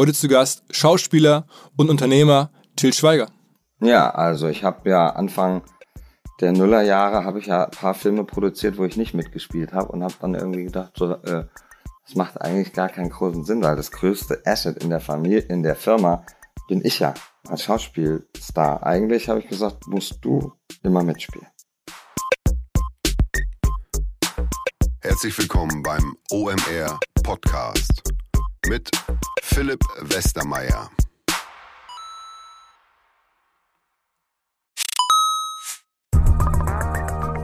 Heute zu Gast Schauspieler und Unternehmer Till Schweiger. Ja, also ich habe ja Anfang der Nullerjahre habe ich ja ein paar Filme produziert, wo ich nicht mitgespielt habe und habe dann irgendwie gedacht, so, äh, das macht eigentlich gar keinen großen Sinn, weil das größte Asset in der Familie, in der Firma bin ich ja als Schauspielstar. Eigentlich habe ich gesagt, musst du immer mitspielen. Herzlich willkommen beim OMR Podcast mit Philipp Westermeier.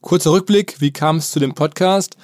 Kurzer Rückblick, wie kam es zu dem Podcast?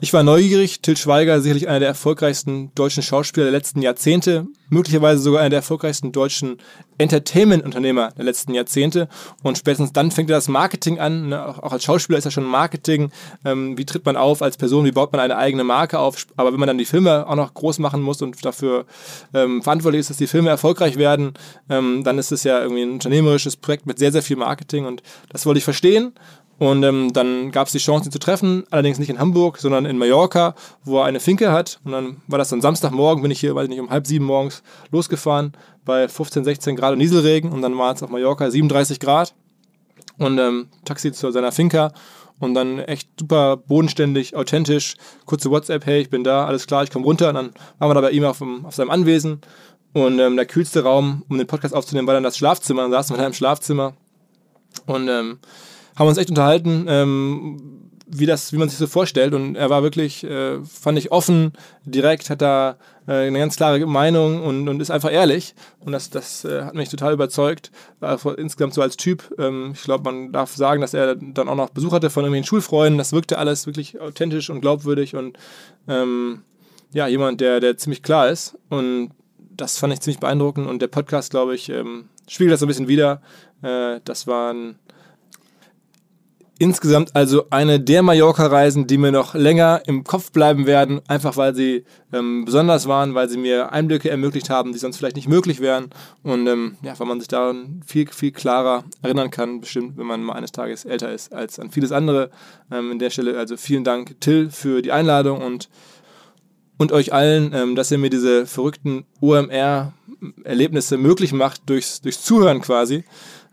Ich war neugierig, Til Schweiger, sicherlich einer der erfolgreichsten deutschen Schauspieler der letzten Jahrzehnte, möglicherweise sogar einer der erfolgreichsten deutschen Entertainment-Unternehmer der letzten Jahrzehnte. Und spätestens dann fängt er das Marketing an. Ne? Auch als Schauspieler ist er schon Marketing. Ähm, wie tritt man auf als Person? Wie baut man eine eigene Marke auf? Aber wenn man dann die Filme auch noch groß machen muss und dafür ähm, verantwortlich ist, dass die Filme erfolgreich werden, ähm, dann ist es ja irgendwie ein unternehmerisches Projekt mit sehr, sehr viel Marketing. Und das wollte ich verstehen und ähm, dann gab es die Chance, ihn zu treffen, allerdings nicht in Hamburg, sondern in Mallorca, wo er eine Finke hat. Und dann war das dann Samstagmorgen, bin ich hier, weiß ich nicht, um halb sieben morgens losgefahren, bei 15, 16 Grad und Nieselregen. Und dann war es auf Mallorca 37 Grad. Und ähm, Taxi zu seiner Finca. Und dann echt super bodenständig, authentisch. Kurze WhatsApp, hey, ich bin da, alles klar, ich komme runter. Und dann waren wir da bei ihm auf, auf seinem Anwesen. Und ähm, der kühlste Raum, um den Podcast aufzunehmen, war dann das Schlafzimmer. Dann saßen wir da im Schlafzimmer. Und ähm, haben uns echt unterhalten, ähm, wie, das, wie man sich so vorstellt. Und er war wirklich, äh, fand ich, offen, direkt, hat da äh, eine ganz klare Meinung und, und ist einfach ehrlich. Und das, das äh, hat mich total überzeugt. War insgesamt so als Typ. Ähm, ich glaube, man darf sagen, dass er dann auch noch Besuch hatte von irgendwelchen Schulfreunden. Das wirkte alles wirklich authentisch und glaubwürdig und ähm, ja, jemand, der, der ziemlich klar ist. Und das fand ich ziemlich beeindruckend. Und der Podcast, glaube ich, ähm, spiegelt das so ein bisschen wieder. Äh, das waren Insgesamt also eine der Mallorca-Reisen, die mir noch länger im Kopf bleiben werden, einfach weil sie ähm, besonders waren, weil sie mir Einblicke ermöglicht haben, die sonst vielleicht nicht möglich wären. Und ähm, ja, weil man sich daran viel, viel klarer erinnern kann, bestimmt, wenn man mal eines Tages älter ist als an vieles andere. Ähm, in der Stelle also vielen Dank, Till, für die Einladung und, und euch allen, ähm, dass ihr mir diese verrückten OMR-Erlebnisse möglich macht, durchs, durchs Zuhören quasi.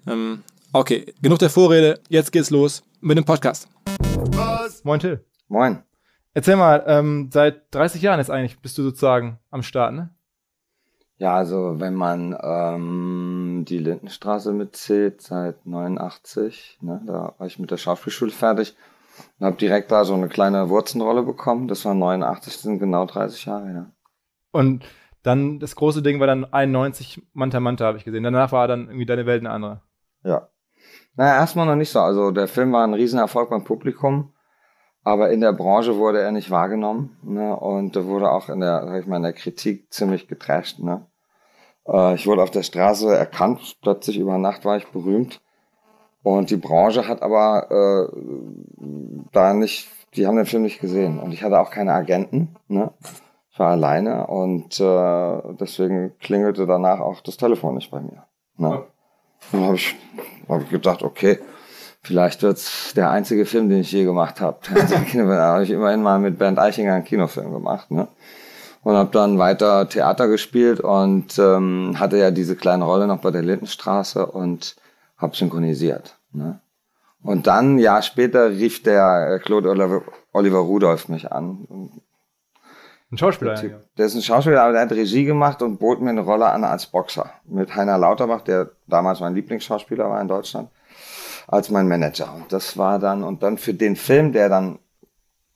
Ähm, okay, genug der Vorrede, jetzt geht's los mit dem Podcast. Was? Moin Till. Moin. Erzähl mal, ähm, seit 30 Jahren jetzt eigentlich bist du sozusagen am Start, ne? Ja, also wenn man ähm, die Lindenstraße mitzählt, seit 89, ne, da war ich mit der Schauspielschule fertig und habe direkt da so eine kleine Wurzenrolle bekommen. Das war 89, das sind genau 30 Jahre, ja. Und dann das große Ding war dann 91 Manta Manta, habe ich gesehen. Danach war dann irgendwie deine Welt eine andere. Ja, naja, erstmal noch nicht so. Also der Film war ein Riesenerfolg beim Publikum, aber in der Branche wurde er nicht wahrgenommen ne? und wurde auch in der, sag ich mal, in der Kritik ziemlich getrasht. Ne? Äh, ich wurde auf der Straße erkannt, plötzlich über Nacht war ich berühmt und die Branche hat aber äh, da nicht, die haben den Film nicht gesehen und ich hatte auch keine Agenten. Ne? Ich war alleine und äh, deswegen klingelte danach auch das Telefon nicht bei mir. Ne? Dann habe ich, hab ich gedacht, okay, vielleicht wird's der einzige Film, den ich je gemacht habe. da habe ich immerhin mal mit Bernd Eichinger einen Kinofilm gemacht. Ne? Und habe dann weiter Theater gespielt und ähm, hatte ja diese kleine Rolle noch bei der Lindenstraße und habe synchronisiert. Ne? Und dann, ein Jahr später, rief der Claude Oliver, Oliver Rudolph mich an. Ein Schauspieler, der, typ, der ist ein Schauspieler, aber der hat Regie gemacht und bot mir eine Rolle an als Boxer. Mit Heiner Lauterbach, der damals mein Lieblingsschauspieler war in Deutschland, als mein Manager. Und das war dann, und dann für den Film, der dann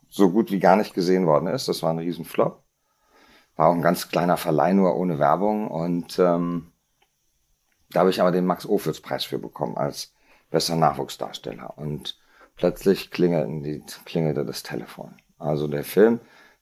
so gut wie gar nicht gesehen worden ist, das war ein Riesenflop. War auch ein ganz kleiner Verleih, nur ohne Werbung. Und ähm, da habe ich aber den Max-Ophüls-Preis für bekommen als bester Nachwuchsdarsteller. Und plötzlich klingelte, klingelte das Telefon. Also der Film,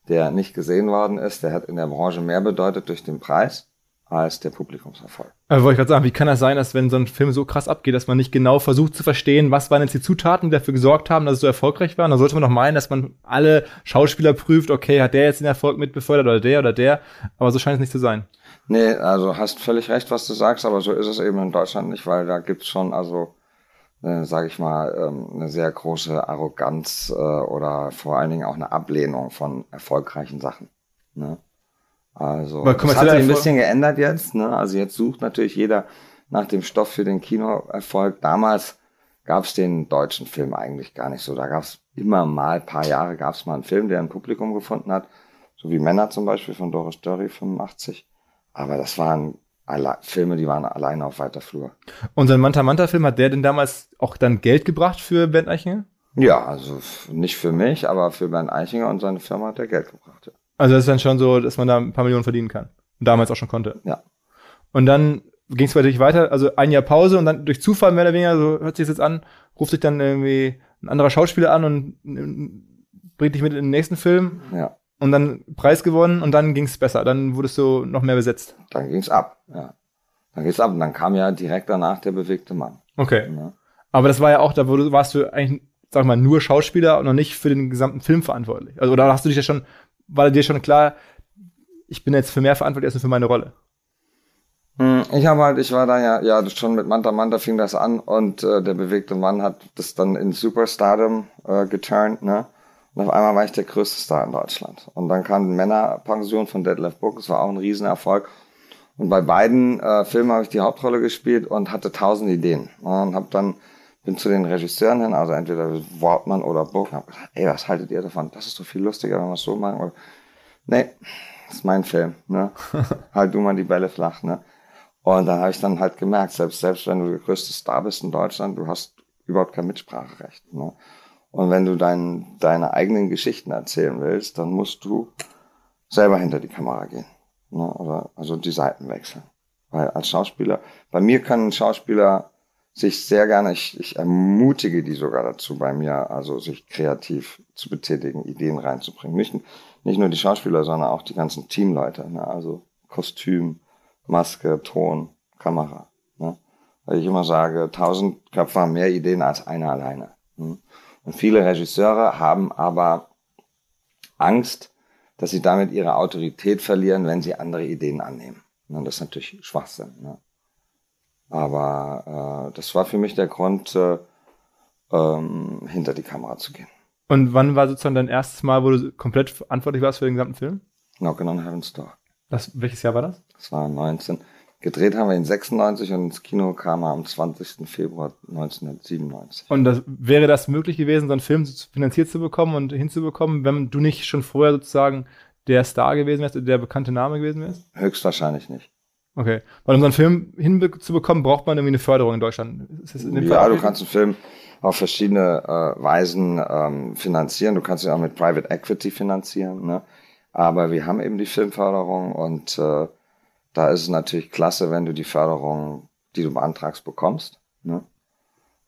der nicht gesehen worden ist, der hat in der Branche mehr bedeutet durch den Preis als der Publikumserfolg. Aber wollte ich gerade sagen, wie kann das sein, dass wenn so ein Film so krass abgeht, dass man nicht genau versucht zu verstehen, was waren jetzt die Zutaten, die dafür gesorgt haben, dass es so erfolgreich war? Und da sollte man doch meinen, dass man alle Schauspieler prüft, okay, hat der jetzt den Erfolg mitbefördert oder der oder der? Aber so scheint es nicht zu sein. Nee, also hast völlig recht, was du sagst, aber so ist es eben in Deutschland nicht, weil da gibt's schon, also äh, sage ich mal, ähm, eine sehr große Arroganz äh, oder vor allen Dingen auch eine Ablehnung von erfolgreichen Sachen. Ne? Also das hat sich ein bisschen geändert jetzt. Ne? Also jetzt sucht natürlich jeder nach dem Stoff für den Kinoerfolg. Damals gab es den deutschen Film eigentlich gar nicht so. Da gab es immer mal, paar Jahre gab es mal einen Film, der ein Publikum gefunden hat. So wie Männer zum Beispiel von Doris Dörry 85. Aber das waren alle Filme, die waren alleine auf weiter Flur. Und sein Manta Manta Film, hat der denn damals auch dann Geld gebracht für Bernd Eichinger? Ja, also nicht für mich, aber für Bernd Eichinger und seine Firma hat er Geld gebracht. Ja. Also das ist dann schon so, dass man da ein paar Millionen verdienen kann. Und damals auch schon konnte. Ja. Und dann ging es natürlich weiter, also ein Jahr Pause und dann durch Zufall mehr oder weniger, so hört sich das jetzt an, ruft sich dann irgendwie ein anderer Schauspieler an und bringt dich mit in den nächsten Film. Ja und dann Preis gewonnen und dann ging es besser. Dann wurdest du noch mehr besetzt. Dann ging es ab, ja. Dann ging es ab und dann kam ja direkt danach der bewegte Mann. Okay. Ja. Aber das war ja auch, da warst du eigentlich, sag mal, nur Schauspieler und noch nicht für den gesamten Film verantwortlich. Also, oder hast du dich ja schon, war dir schon klar, ich bin jetzt für mehr verantwortlich als für meine Rolle? Hm, ich habe halt, ich war da ja, ja schon mit Manta Manta fing das an und äh, der bewegte Mann hat das dann in Superstardom äh, geturnt, ne? Und auf einmal war ich der größte Star in Deutschland. Und dann kam die Männerpension von Deadlift Book. Das war auch ein Riesenerfolg. Und bei beiden äh, Filmen habe ich die Hauptrolle gespielt und hatte tausend Ideen. Und habe dann bin zu den Regisseuren hin, also entweder Wortmann oder Book, und habe gesagt, ey, was haltet ihr davon? Das ist doch viel lustiger, wenn wir es so machen. Oder, nee, das ist mein Film. Ne? halt du mal die Bälle flach. Ne? Und dann habe ich dann halt gemerkt, selbst, selbst wenn du der größte Star bist in Deutschland, du hast überhaupt kein Mitspracherecht. Ne? Und wenn du dein, deine eigenen Geschichten erzählen willst, dann musst du selber hinter die Kamera gehen. Ne? Oder, also die Seiten wechseln. Weil als Schauspieler, bei mir können Schauspieler sich sehr gerne, ich, ich ermutige die sogar dazu bei mir, also sich kreativ zu betätigen, Ideen reinzubringen. Nicht, nicht nur die Schauspieler, sondern auch die ganzen Teamleute. Ne? Also Kostüm, Maske, Ton, Kamera. Ne? Weil ich immer sage, tausend Köpfe haben mehr Ideen als einer alleine. Ne? Und viele Regisseure haben aber Angst, dass sie damit ihre Autorität verlieren, wenn sie andere Ideen annehmen. Und das ist natürlich Schwachsinn. Ne? Aber äh, das war für mich der Grund, äh, ähm, hinter die Kamera zu gehen. Und wann war sozusagen dein erstes Mal, wo du komplett verantwortlich warst für den gesamten Film? Knockin' on Heaven's Door. Das, welches Jahr war das? Das war 19. Gedreht haben wir in 96 und ins Kino kam er am 20. Februar 1997. Und das, wäre das möglich gewesen, so einen Film finanziert zu bekommen und hinzubekommen, wenn du nicht schon vorher sozusagen der Star gewesen wärst, der bekannte Name gewesen wärst? Höchstwahrscheinlich nicht. Okay. Weil um so einen Film hinzubekommen, braucht man irgendwie eine Förderung in Deutschland. In ja, du kannst einen Film auf verschiedene äh, Weisen ähm, finanzieren. Du kannst ihn auch mit Private Equity finanzieren. Ne? Aber wir haben eben die Filmförderung und äh, da ist es natürlich klasse, wenn du die Förderung, die du beantragst, bekommst. Ne?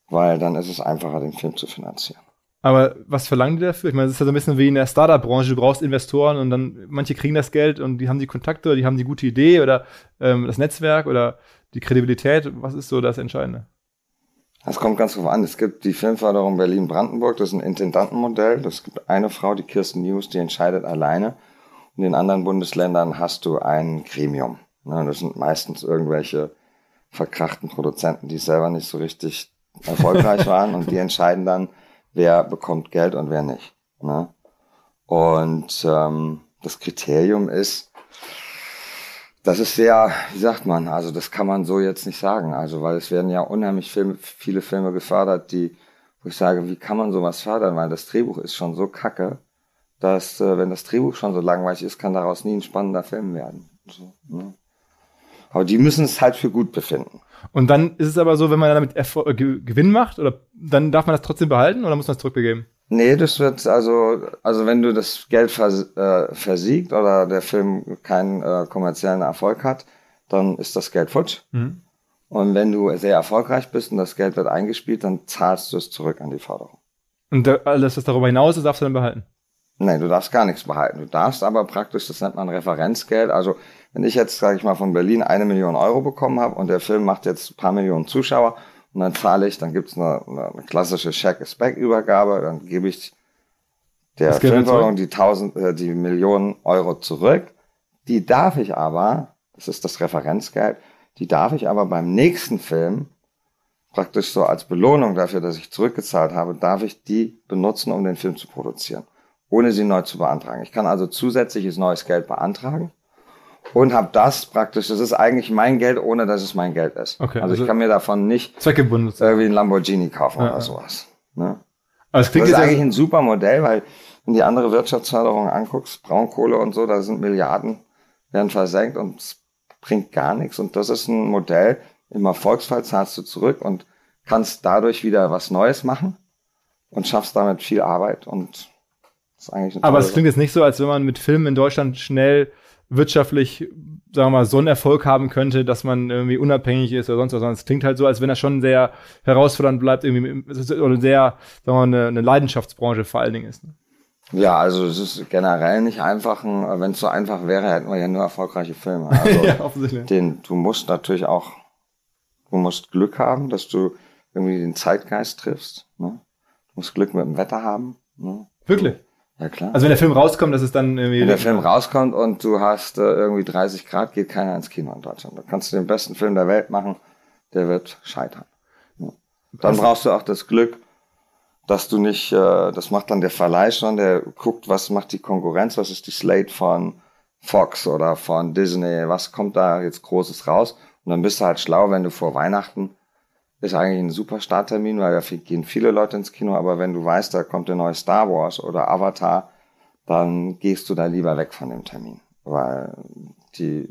Weil dann ist es einfacher, den Film zu finanzieren. Aber was verlangen die dafür? Ich meine, es ist ja so ein bisschen wie in der Startup-Branche. Du brauchst Investoren und dann manche kriegen das Geld und die haben die Kontakte oder die haben die gute Idee oder ähm, das Netzwerk oder die Kredibilität. Was ist so das Entscheidende? Das kommt ganz drauf an. Es gibt die Filmförderung Berlin-Brandenburg, das ist ein Intendantenmodell. Es gibt eine Frau, die Kirsten News, die entscheidet alleine In den anderen Bundesländern hast du ein Gremium. Ne? Das sind meistens irgendwelche verkrachten Produzenten, die selber nicht so richtig erfolgreich waren und die entscheiden dann, wer bekommt Geld und wer nicht. Ne? Und ähm, das Kriterium ist, das ist sehr, wie sagt man, also das kann man so jetzt nicht sagen. Also weil es werden ja unheimlich Filme, viele Filme gefördert, die, wo ich sage, wie kann man sowas fördern? Weil das Drehbuch ist schon so kacke, dass äh, wenn das Drehbuch schon so langweilig ist, kann daraus nie ein spannender Film werden. So, ne? Aber die müssen es halt für gut befinden. Und dann ist es aber so, wenn man damit Erfol äh, Gewinn macht, oder dann darf man das trotzdem behalten oder muss man es zurückbegeben? Nee, das wird also, also wenn du das Geld vers äh, versiegt oder der Film keinen äh, kommerziellen Erfolg hat, dann ist das Geld futsch. Mhm. Und wenn du sehr erfolgreich bist und das Geld wird eingespielt, dann zahlst du es zurück an die Förderung. Und alles, was darüber hinaus ist, darfst du dann behalten? Nein, du darfst gar nichts behalten. Du darfst aber praktisch, das nennt man Referenzgeld. Also wenn ich jetzt, sage ich mal, von Berlin eine Million Euro bekommen habe und der Film macht jetzt ein paar Millionen Zuschauer, und dann zahle ich, dann gibt's eine, eine klassische Check-Back-Übergabe, dann gebe ich der Filmförderung die tausend, äh, die Millionen Euro zurück. Die darf ich aber, das ist das Referenzgeld, die darf ich aber beim nächsten Film praktisch so als Belohnung dafür, dass ich zurückgezahlt habe, darf ich die benutzen, um den Film zu produzieren, ohne sie neu zu beantragen. Ich kann also zusätzliches neues Geld beantragen und habe das praktisch, das ist eigentlich mein Geld, ohne dass es mein Geld ist. Okay, also, also ich kann mir davon nicht zweckgebunden irgendwie ein Lamborghini kaufen ja, oder sowas. Ne? Also das, klingt das ist eigentlich ein super Modell, weil wenn die andere Wirtschaftsförderung anguckst, Braunkohle und so, da sind Milliarden, werden versenkt und es bringt gar nichts. Und das ist ein Modell, im Erfolgsfall zahlst du zurück und kannst dadurch wieder was Neues machen und schaffst damit viel Arbeit und Aber es klingt jetzt nicht so, als wenn man mit Filmen in Deutschland schnell wirtschaftlich, sagen wir mal, so einen Erfolg haben könnte, dass man irgendwie unabhängig ist oder sonst was. Sondern es klingt halt so, als wenn er schon sehr herausfordernd bleibt, irgendwie, oder sehr, sagen wir mal, eine, eine Leidenschaftsbranche vor allen Dingen ist. Ne? Ja, also es ist generell nicht einfach. Wenn es so einfach wäre, hätten wir ja nur erfolgreiche Filme. Also ja, offensichtlich. Den, du musst natürlich auch, du musst Glück haben, dass du irgendwie den Zeitgeist triffst. Ne? Du musst Glück mit dem Wetter haben. Ne? Wirklich? Ja, klar. Also wenn der Film rauskommt, das ist dann irgendwie. Wenn der Film rauskommt und du hast äh, irgendwie 30 Grad, geht keiner ins Kino in Deutschland. Da kannst du den besten Film der Welt machen, der wird scheitern. Ja. Dann brauchst du auch das Glück, dass du nicht, äh, das macht dann der Verleih schon, der guckt, was macht die Konkurrenz, was ist die Slate von Fox oder von Disney, was kommt da jetzt Großes raus. Und dann bist du halt schlau, wenn du vor Weihnachten ist eigentlich ein super Starttermin, weil da gehen viele Leute ins Kino, aber wenn du weißt, da kommt der neue Star Wars oder Avatar, dann gehst du da lieber weg von dem Termin, weil die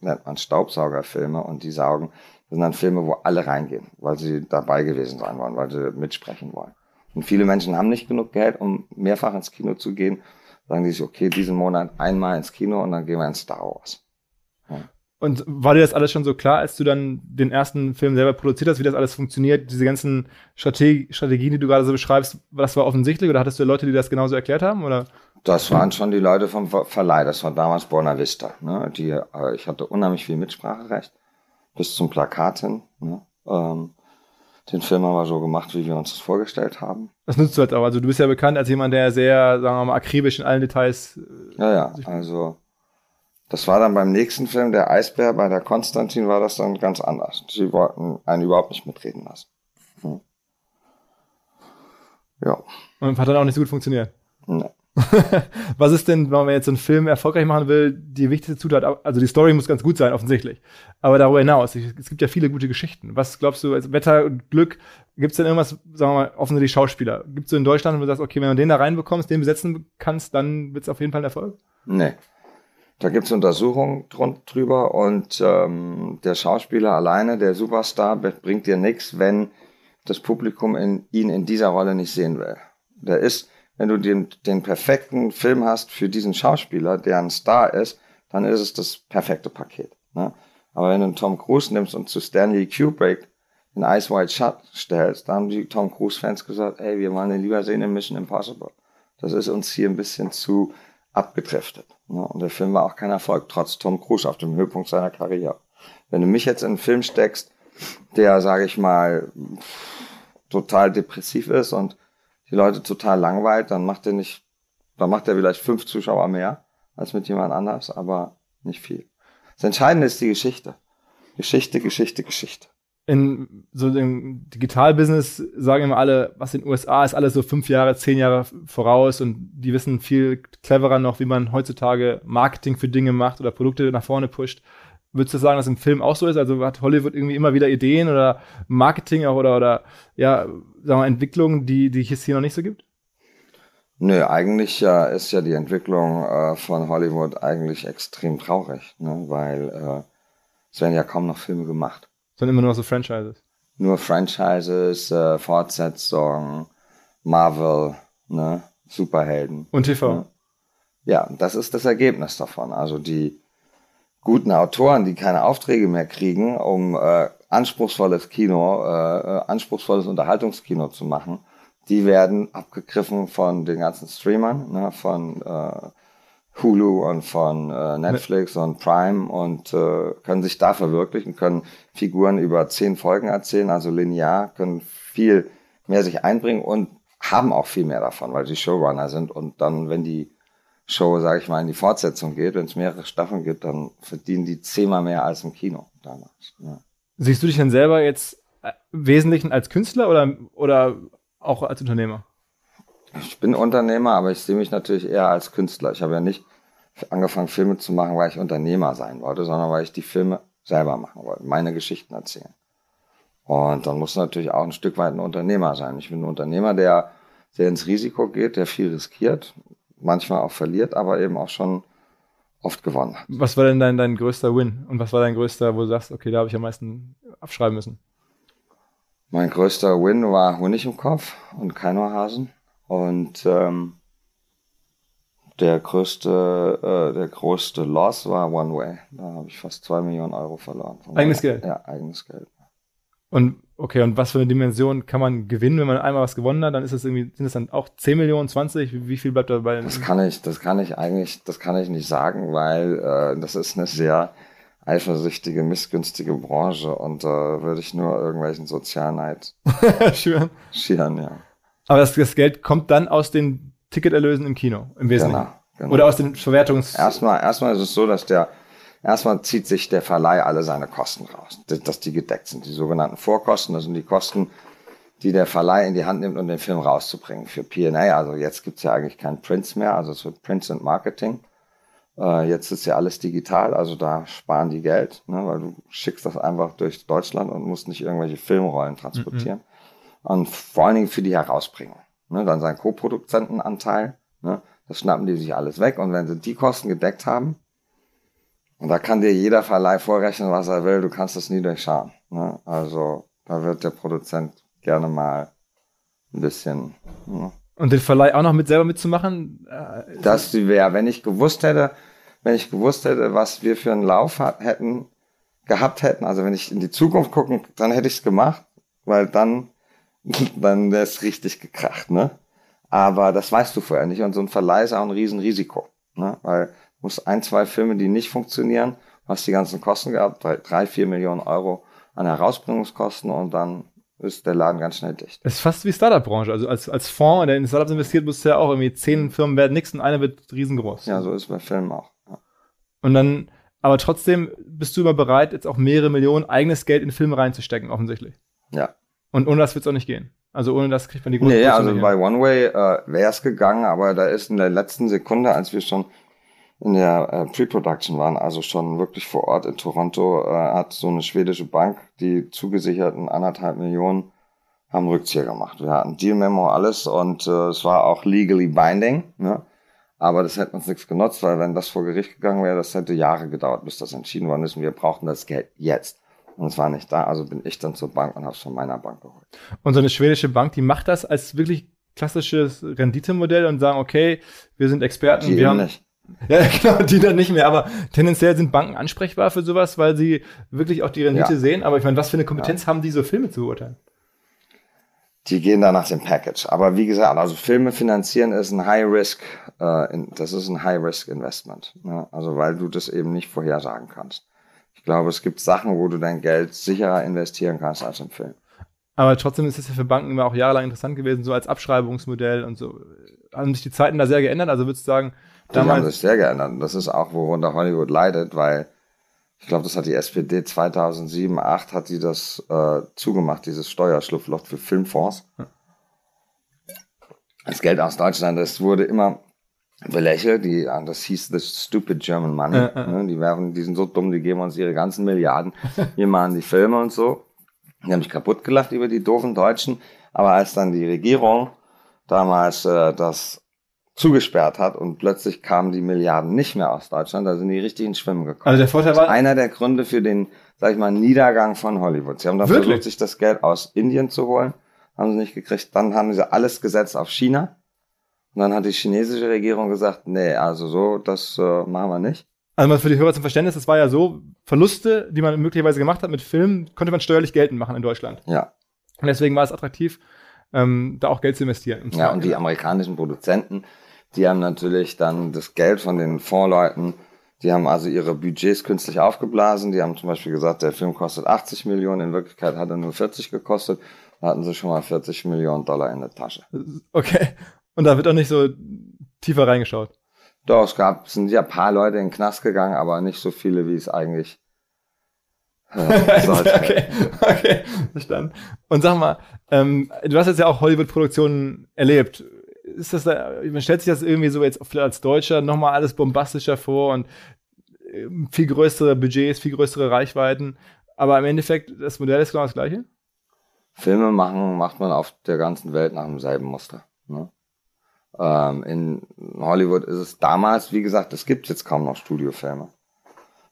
nennt man Staubsaugerfilme und die saugen, das sind dann Filme, wo alle reingehen, weil sie dabei gewesen sein wollen, weil sie mitsprechen wollen. Und viele Menschen haben nicht genug Geld, um mehrfach ins Kino zu gehen. Sagen die sich, okay, diesen Monat einmal ins Kino und dann gehen wir ins Star Wars. Und war dir das alles schon so klar, als du dann den ersten Film selber produziert hast, wie das alles funktioniert, diese ganzen Strategie, Strategien, die du gerade so beschreibst, das war offensichtlich oder hattest du Leute, die das genauso erklärt haben? Oder? Das waren schon die Leute vom Verleih, das war damals Buona Vista. Ne? Die, äh, ich hatte unheimlich viel Mitspracherecht, bis zum Plakat hin. Ne? Ähm, den Film haben wir so gemacht, wie wir uns das vorgestellt haben. Das nutzt du halt auch. Also du bist ja bekannt als jemand, der sehr, sagen wir mal, akribisch in allen Details. Äh, ja, ja, also das war dann beim nächsten Film, der Eisbär, bei der Konstantin war das dann ganz anders. Sie wollten einen überhaupt nicht mitreden lassen. Hm. Ja. Und hat dann auch nicht so gut funktioniert. Nee. Was ist denn, wenn man jetzt so einen Film erfolgreich machen will, die wichtigste Zutat? Also die Story muss ganz gut sein, offensichtlich. Aber darüber hinaus, es gibt ja viele gute Geschichten. Was glaubst du, als Wetter und Glück, gibt es denn irgendwas, sagen wir mal, offensichtlich Schauspieler? Gibt es so in Deutschland, wo du sagst, okay, wenn du den da reinbekommst, den besetzen kannst, dann wird es auf jeden Fall ein Erfolg? Nee. Da gibt's Untersuchungen drüber und ähm, der Schauspieler alleine, der Superstar, bringt dir nichts, wenn das Publikum in, ihn in dieser Rolle nicht sehen will. Der ist, wenn du den, den perfekten Film hast für diesen Schauspieler, der ein Star ist, dann ist es das perfekte Paket. Ne? Aber wenn du einen Tom Cruise nimmst und zu Stanley Kubrick in Ice White Shut stellst, da haben die Tom Cruise-Fans gesagt, ey, wir wollen den lieber sehen in Mission Impossible. Das ist uns hier ein bisschen zu abgedriftet. Ne? Und der Film war auch kein Erfolg, trotz Tom Cruise auf dem Höhepunkt seiner Karriere. Wenn du mich jetzt in einen Film steckst, der, sage ich mal, total depressiv ist und die Leute total langweilt, dann macht er nicht, dann macht er vielleicht fünf Zuschauer mehr, als mit jemand anders, aber nicht viel. Das Entscheidende ist die Geschichte. Geschichte, Geschichte, Geschichte. In so dem Digitalbusiness sagen immer alle, was in den USA ist alles so fünf Jahre, zehn Jahre voraus und die wissen viel cleverer noch, wie man heutzutage Marketing für Dinge macht oder Produkte nach vorne pusht. Würdest du sagen, dass im Film auch so ist? Also hat Hollywood irgendwie immer wieder Ideen oder Marketing auch oder, oder ja, sagen wir, Entwicklungen, die, die es hier noch nicht so gibt? Nö, eigentlich äh, ist ja die Entwicklung äh, von Hollywood eigentlich extrem traurig, ne? weil äh, es werden ja kaum noch Filme gemacht. Sondern immer nur so Franchises. Nur Franchises, äh, Fortsetzungen, Marvel, ne? Superhelden. Und TV. Ne? Ja, das ist das Ergebnis davon. Also die guten Autoren, die keine Aufträge mehr kriegen, um äh, anspruchsvolles Kino, äh, äh anspruchsvolles Unterhaltungskino zu machen, die werden abgegriffen von den ganzen Streamern, ne, von äh, Hulu und von äh, Netflix und Prime und äh, können sich da verwirklichen, können Figuren über zehn Folgen erzählen, also linear, können viel mehr sich einbringen und haben auch viel mehr davon, weil sie Showrunner sind und dann, wenn die Show, sage ich mal, in die Fortsetzung geht, wenn es mehrere Staffeln gibt, dann verdienen die zehnmal mehr als im Kino damals. Ja. Siehst du dich denn selber jetzt äh, Wesentlichen als Künstler oder, oder auch als Unternehmer? Ich bin Unternehmer, aber ich sehe mich natürlich eher als Künstler. Ich habe ja nicht angefangen, Filme zu machen, weil ich Unternehmer sein wollte, sondern weil ich die Filme selber machen wollte, meine Geschichten erzählen. Und dann muss natürlich auch ein Stück weit ein Unternehmer sein. Ich bin ein Unternehmer, der sehr ins Risiko geht, der viel riskiert, manchmal auch verliert, aber eben auch schon oft gewonnen hat. Was war denn dein, dein größter Win? Und was war dein größter, wo du sagst, okay, da habe ich am meisten abschreiben müssen? Mein größter Win war Honig im Kopf und kein Hasen. Und ähm, der größte, äh, der größte Loss war One Way. Da habe ich fast zwei Millionen Euro verloren. Eigenes Geld? Ja, eigenes Geld. Und okay, und was für eine Dimension kann man gewinnen, wenn man einmal was gewonnen hat? Dann ist es irgendwie, sind es dann auch 10 Millionen, 20? Wie viel bleibt dabei? Das kann ich, das kann ich eigentlich, das kann ich nicht sagen, weil äh, das ist eine sehr eifersüchtige, missgünstige Branche und da äh, würde ich nur irgendwelchen Sozialneid schüren. Schieren, ja. Aber das, das, Geld kommt dann aus den Ticketerlösen im Kino, im Wesentlichen. Genau, genau. Oder aus den Verwertungs... Erstmal, erstmal ist es so, dass der, erstmal zieht sich der Verleih alle seine Kosten raus, dass die gedeckt sind. Die sogenannten Vorkosten, das sind die Kosten, die der Verleih in die Hand nimmt, um den Film rauszubringen. Für P&A, also jetzt gibt's ja eigentlich kein Prints mehr, also es wird Prints and Marketing. Äh, jetzt ist ja alles digital, also da sparen die Geld, ne, weil du schickst das einfach durch Deutschland und musst nicht irgendwelche Filmrollen transportieren. Mhm. Und vor allen Dingen für die Herausbringung. Ne, dann sein Co-Produzentenanteil, ne, das schnappen die sich alles weg. Und wenn sie die Kosten gedeckt haben, und da kann dir jeder Verleih vorrechnen, was er will, du kannst das nie durchschauen. Ne? Also da wird der Produzent gerne mal ein bisschen. Ne? Und den Verleih auch noch mit selber mitzumachen? Äh, das wäre, wenn ich gewusst hätte, wenn ich gewusst hätte, was wir für einen Lauf hat, hätten, gehabt hätten, also wenn ich in die Zukunft gucken, dann hätte ich es gemacht, weil dann, dann wäre es richtig gekracht, ne? Aber das weißt du vorher nicht und so ein Verleih ist auch ein Riesenrisiko, ne? Weil du musst ein, zwei Filme, die nicht funktionieren, hast die ganzen Kosten gehabt, drei, vier Millionen Euro an Herausbringungskosten und dann ist der Laden ganz schnell dicht. Das ist fast wie Startup-Branche. Also als, als Fonds, der in Startups investiert, musst du ja auch irgendwie zehn Firmen werden nichts und eine wird riesengroß. Ja, so ist bei Filmen auch. Und dann, aber trotzdem bist du immer bereit, jetzt auch mehrere Millionen eigenes Geld in Filme reinzustecken, offensichtlich. Ja. Und ohne das wird es auch nicht gehen. Also ohne das kriegt man die gute Nee, also bei One Way äh, wäre es gegangen, aber da ist in der letzten Sekunde, als wir schon in der äh, Pre-Production waren, also schon wirklich vor Ort in Toronto, äh, hat so eine schwedische Bank die zugesicherten anderthalb Millionen haben Rückzieher gemacht. Wir hatten Deal-Memo, alles und äh, es war auch legally binding. Ne? Aber das hätte uns nichts genutzt, weil wenn das vor Gericht gegangen wäre, das hätte Jahre gedauert, bis das entschieden worden ist. Und wir brauchten das Geld jetzt. Und es war nicht da, also bin ich dann zur Bank und habe es von meiner Bank geholt. Und so eine schwedische Bank, die macht das als wirklich klassisches Renditemodell und sagen, okay, wir sind Experten. Die wir haben nicht. Ja, genau, die dann nicht mehr. Aber tendenziell sind Banken ansprechbar für sowas, weil sie wirklich auch die Rendite ja. sehen. Aber ich meine, was für eine Kompetenz ja. haben die, so Filme zu beurteilen? die gehen dann nach dem Package. Aber wie gesagt, also Filme finanzieren ist ein High Risk, äh, das ist ein High Risk Investment. Ne? Also weil du das eben nicht vorhersagen kannst. Ich glaube, es gibt Sachen, wo du dein Geld sicherer investieren kannst als im Film. Aber trotzdem ist es ja für Banken immer auch jahrelang interessant gewesen, so als Abschreibungsmodell und so. Haben sich die Zeiten da sehr geändert? Also würdest du sagen, Die haben sich sehr geändert. Das ist auch, worunter Hollywood leidet, weil ich glaube, das hat die SPD 2007, 2008 hat die das äh, zugemacht, dieses Steuerschlupfloch für Filmfonds. Das Geld aus Deutschland, das wurde immer belächelt. Die, das hieß The Stupid German Money. Äh, äh. Die, werden, die sind so dumm, die geben uns ihre ganzen Milliarden. Wir machen die Filme und so. Die haben mich kaputt gelacht über die doofen Deutschen. Aber als dann die Regierung damals äh, das zugesperrt hat und plötzlich kamen die Milliarden nicht mehr aus Deutschland, da sind die richtig ins Schwimmen gekommen. Also der Vorteil war einer der Gründe für den, sag ich mal, Niedergang von Hollywood. Sie haben dann Wirklich? versucht, sich das Geld aus Indien zu holen, haben sie nicht gekriegt. Dann haben sie alles gesetzt auf China. Und dann hat die chinesische Regierung gesagt, nee, also so, das äh, machen wir nicht. Also mal für die Hörer zum Verständnis, das war ja so, Verluste, die man möglicherweise gemacht hat mit Filmen, konnte man steuerlich geltend machen in Deutschland. Ja. Und deswegen war es attraktiv, ähm, da auch Geld zu investieren. Ja, und die amerikanischen Produzenten, die haben natürlich dann das Geld von den Fondsleuten, die haben also ihre Budgets künstlich aufgeblasen. Die haben zum Beispiel gesagt, der Film kostet 80 Millionen, in Wirklichkeit hat er nur 40 gekostet. Da hatten sie schon mal 40 Millionen Dollar in der Tasche. Okay. Und da wird auch nicht so tiefer reingeschaut. Doch, es gab, sind ja ein paar Leute in den Knast gegangen, aber nicht so viele, wie es eigentlich äh, sollte. okay, okay, verstanden. Und sag mal, ähm, du hast jetzt ja auch Hollywood-Produktionen erlebt ist das da, man stellt sich das irgendwie so jetzt als Deutscher nochmal alles bombastischer vor und ähm, viel größere Budgets, viel größere Reichweiten. Aber im Endeffekt, das Modell ist genau das gleiche? Filme machen macht man auf der ganzen Welt nach demselben Muster. Ne? Ähm, in Hollywood ist es damals, wie gesagt, es gibt jetzt kaum noch Studiofilme.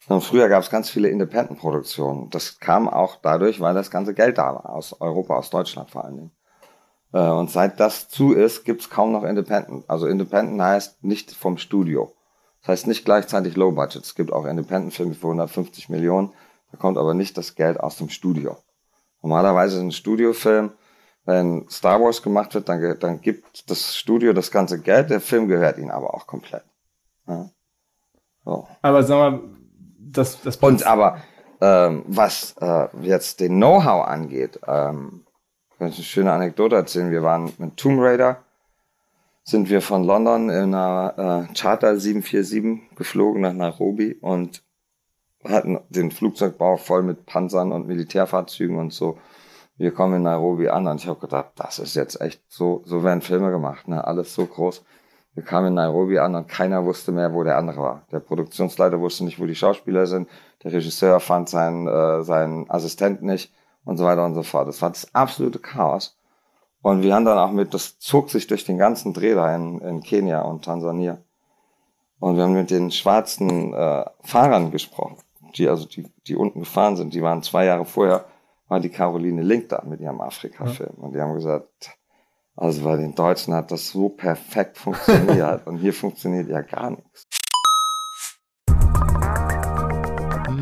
Und früher gab es ganz viele Independent-Produktionen. Das kam auch dadurch, weil das ganze Geld da war, aus Europa, aus Deutschland vor allen Dingen. Äh, und seit das zu ist, gibt's kaum noch Independent. Also Independent heißt nicht vom Studio. Das heißt nicht gleichzeitig Low Budget. Es gibt auch Independent-Filme für 150 Millionen. Da kommt aber nicht das Geld aus dem Studio. Normalerweise ist ein Studiofilm, wenn Star Wars gemacht wird, dann, dann gibt das Studio das ganze Geld, der Film gehört ihnen aber auch komplett. Ja. So. Aber sag mal, das, das Und aber ähm, was äh, jetzt den Know-how angeht, ähm, kann ich eine schöne Anekdote erzählen. Wir waren mit Tomb Raider, sind wir von London in einer äh, Charter 747 geflogen nach Nairobi und hatten den Flugzeugbau voll mit Panzern und Militärfahrzeugen und so. Wir kommen in Nairobi an und ich habe gedacht, das ist jetzt echt so, so werden Filme gemacht, ne? Alles so groß. Wir kamen in Nairobi an und keiner wusste mehr, wo der andere war. Der Produktionsleiter wusste nicht, wo die Schauspieler sind. Der Regisseur fand seinen, äh, seinen Assistenten nicht und so weiter und so fort. Das war das absolute Chaos. Und wir haben dann auch mit, das zog sich durch den ganzen Dreh da in, in Kenia und Tansania. Und wir haben mit den schwarzen äh, Fahrern gesprochen, die also die, die unten gefahren sind. Die waren zwei Jahre vorher, war die Caroline Link da mit ihrem Afrika-Film. Ja. Und die haben gesagt, also bei den Deutschen hat das so perfekt funktioniert und hier funktioniert ja gar nichts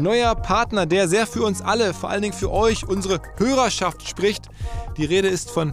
neuer Partner, der sehr für uns alle, vor allen Dingen für euch, unsere Hörerschaft spricht. Die Rede ist von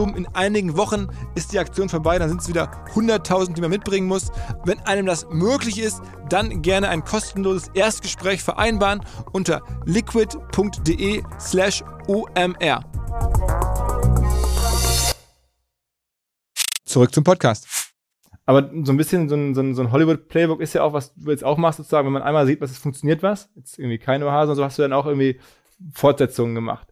In einigen Wochen ist die Aktion vorbei, dann sind es wieder 100.000, die man mitbringen muss. Wenn einem das möglich ist, dann gerne ein kostenloses Erstgespräch vereinbaren unter liquid.de slash omr. Zurück zum Podcast. Aber so ein bisschen so ein, so ein, Hollywood-Playbook ist ja auch, was du jetzt auch machst, sozusagen, wenn man einmal sieht, was es funktioniert, was, jetzt irgendwie keine Oase und so, hast du dann auch irgendwie Fortsetzungen gemacht.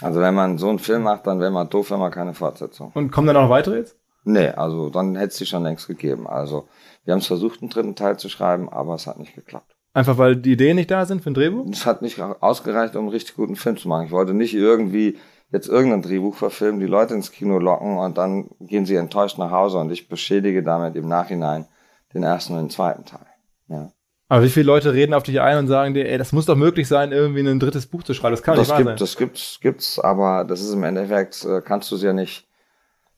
Also wenn man so einen Film macht, dann wäre man doof, wenn man keine Fortsetzung. Und kommen dann auch noch weitere jetzt? Nee, also dann hätte es die schon längst gegeben. Also wir haben es versucht, einen dritten Teil zu schreiben, aber es hat nicht geklappt. Einfach weil die Ideen nicht da sind für ein Drehbuch? Es hat nicht ausgereicht, um einen richtig guten Film zu machen. Ich wollte nicht irgendwie jetzt irgendein Drehbuch verfilmen, die Leute ins Kino locken und dann gehen sie enttäuscht nach Hause und ich beschädige damit im Nachhinein den ersten und den zweiten Teil. Ja. Aber wie viele Leute reden auf dich ein und sagen dir, ey, das muss doch möglich sein, irgendwie ein drittes Buch zu schreiben? Das kann das nicht gibt, wahr sein. Das gibt's, gibt's, aber das ist im Endeffekt, äh, kannst du es ja nicht,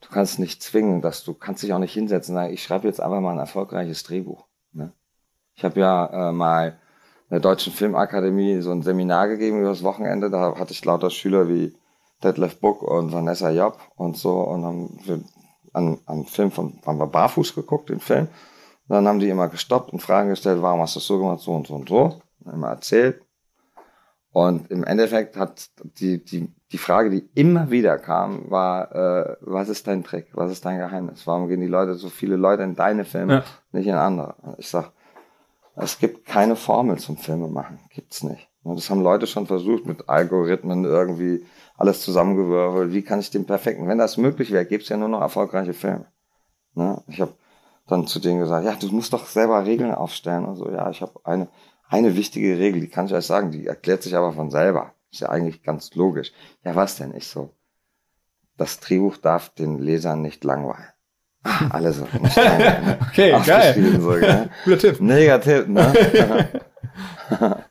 du kannst nicht zwingen, dass du kannst dich auch nicht hinsetzen und sagen, ich schreibe jetzt einfach mal ein erfolgreiches Drehbuch. Ne? Ich habe ja äh, mal in der Deutschen Filmakademie so ein Seminar gegeben über das Wochenende, da hatte ich lauter Schüler wie Detlef Buck und Vanessa Job und so und haben wir an, an Film von, haben wir barfuß geguckt, den Film. Dann haben die immer gestoppt und Fragen gestellt, warum hast du das so gemacht, so und so und so. Immer erzählt. Und im Endeffekt hat die, die, die Frage, die immer wieder kam, war, äh, was ist dein Trick? Was ist dein Geheimnis? Warum gehen die Leute, so viele Leute in deine Filme, Ja. nicht in andere? Ich sag, es gibt keine Formel zum Filme machen. Gibt's nicht. Und das haben Leute schon versucht, mit Algorithmen irgendwie alles zusammengewürfelt. Wie kann ich den perfekten? Wenn das möglich wäre, gibt's ja nur noch erfolgreiche Filme. Ne? Ich habe dann zu denen gesagt, ja, du musst doch selber Regeln aufstellen und so. Ja, ich habe eine, eine wichtige Regel, die kann ich euch sagen, die erklärt sich aber von selber. Ist ja eigentlich ganz logisch. Ja, was denn? Ich so, das Drehbuch darf den Lesern nicht langweilen. Ah, Alle so. Nicht langweilen. Okay, geil. So, gell? Guter Tipp. Mega Tipp, ne?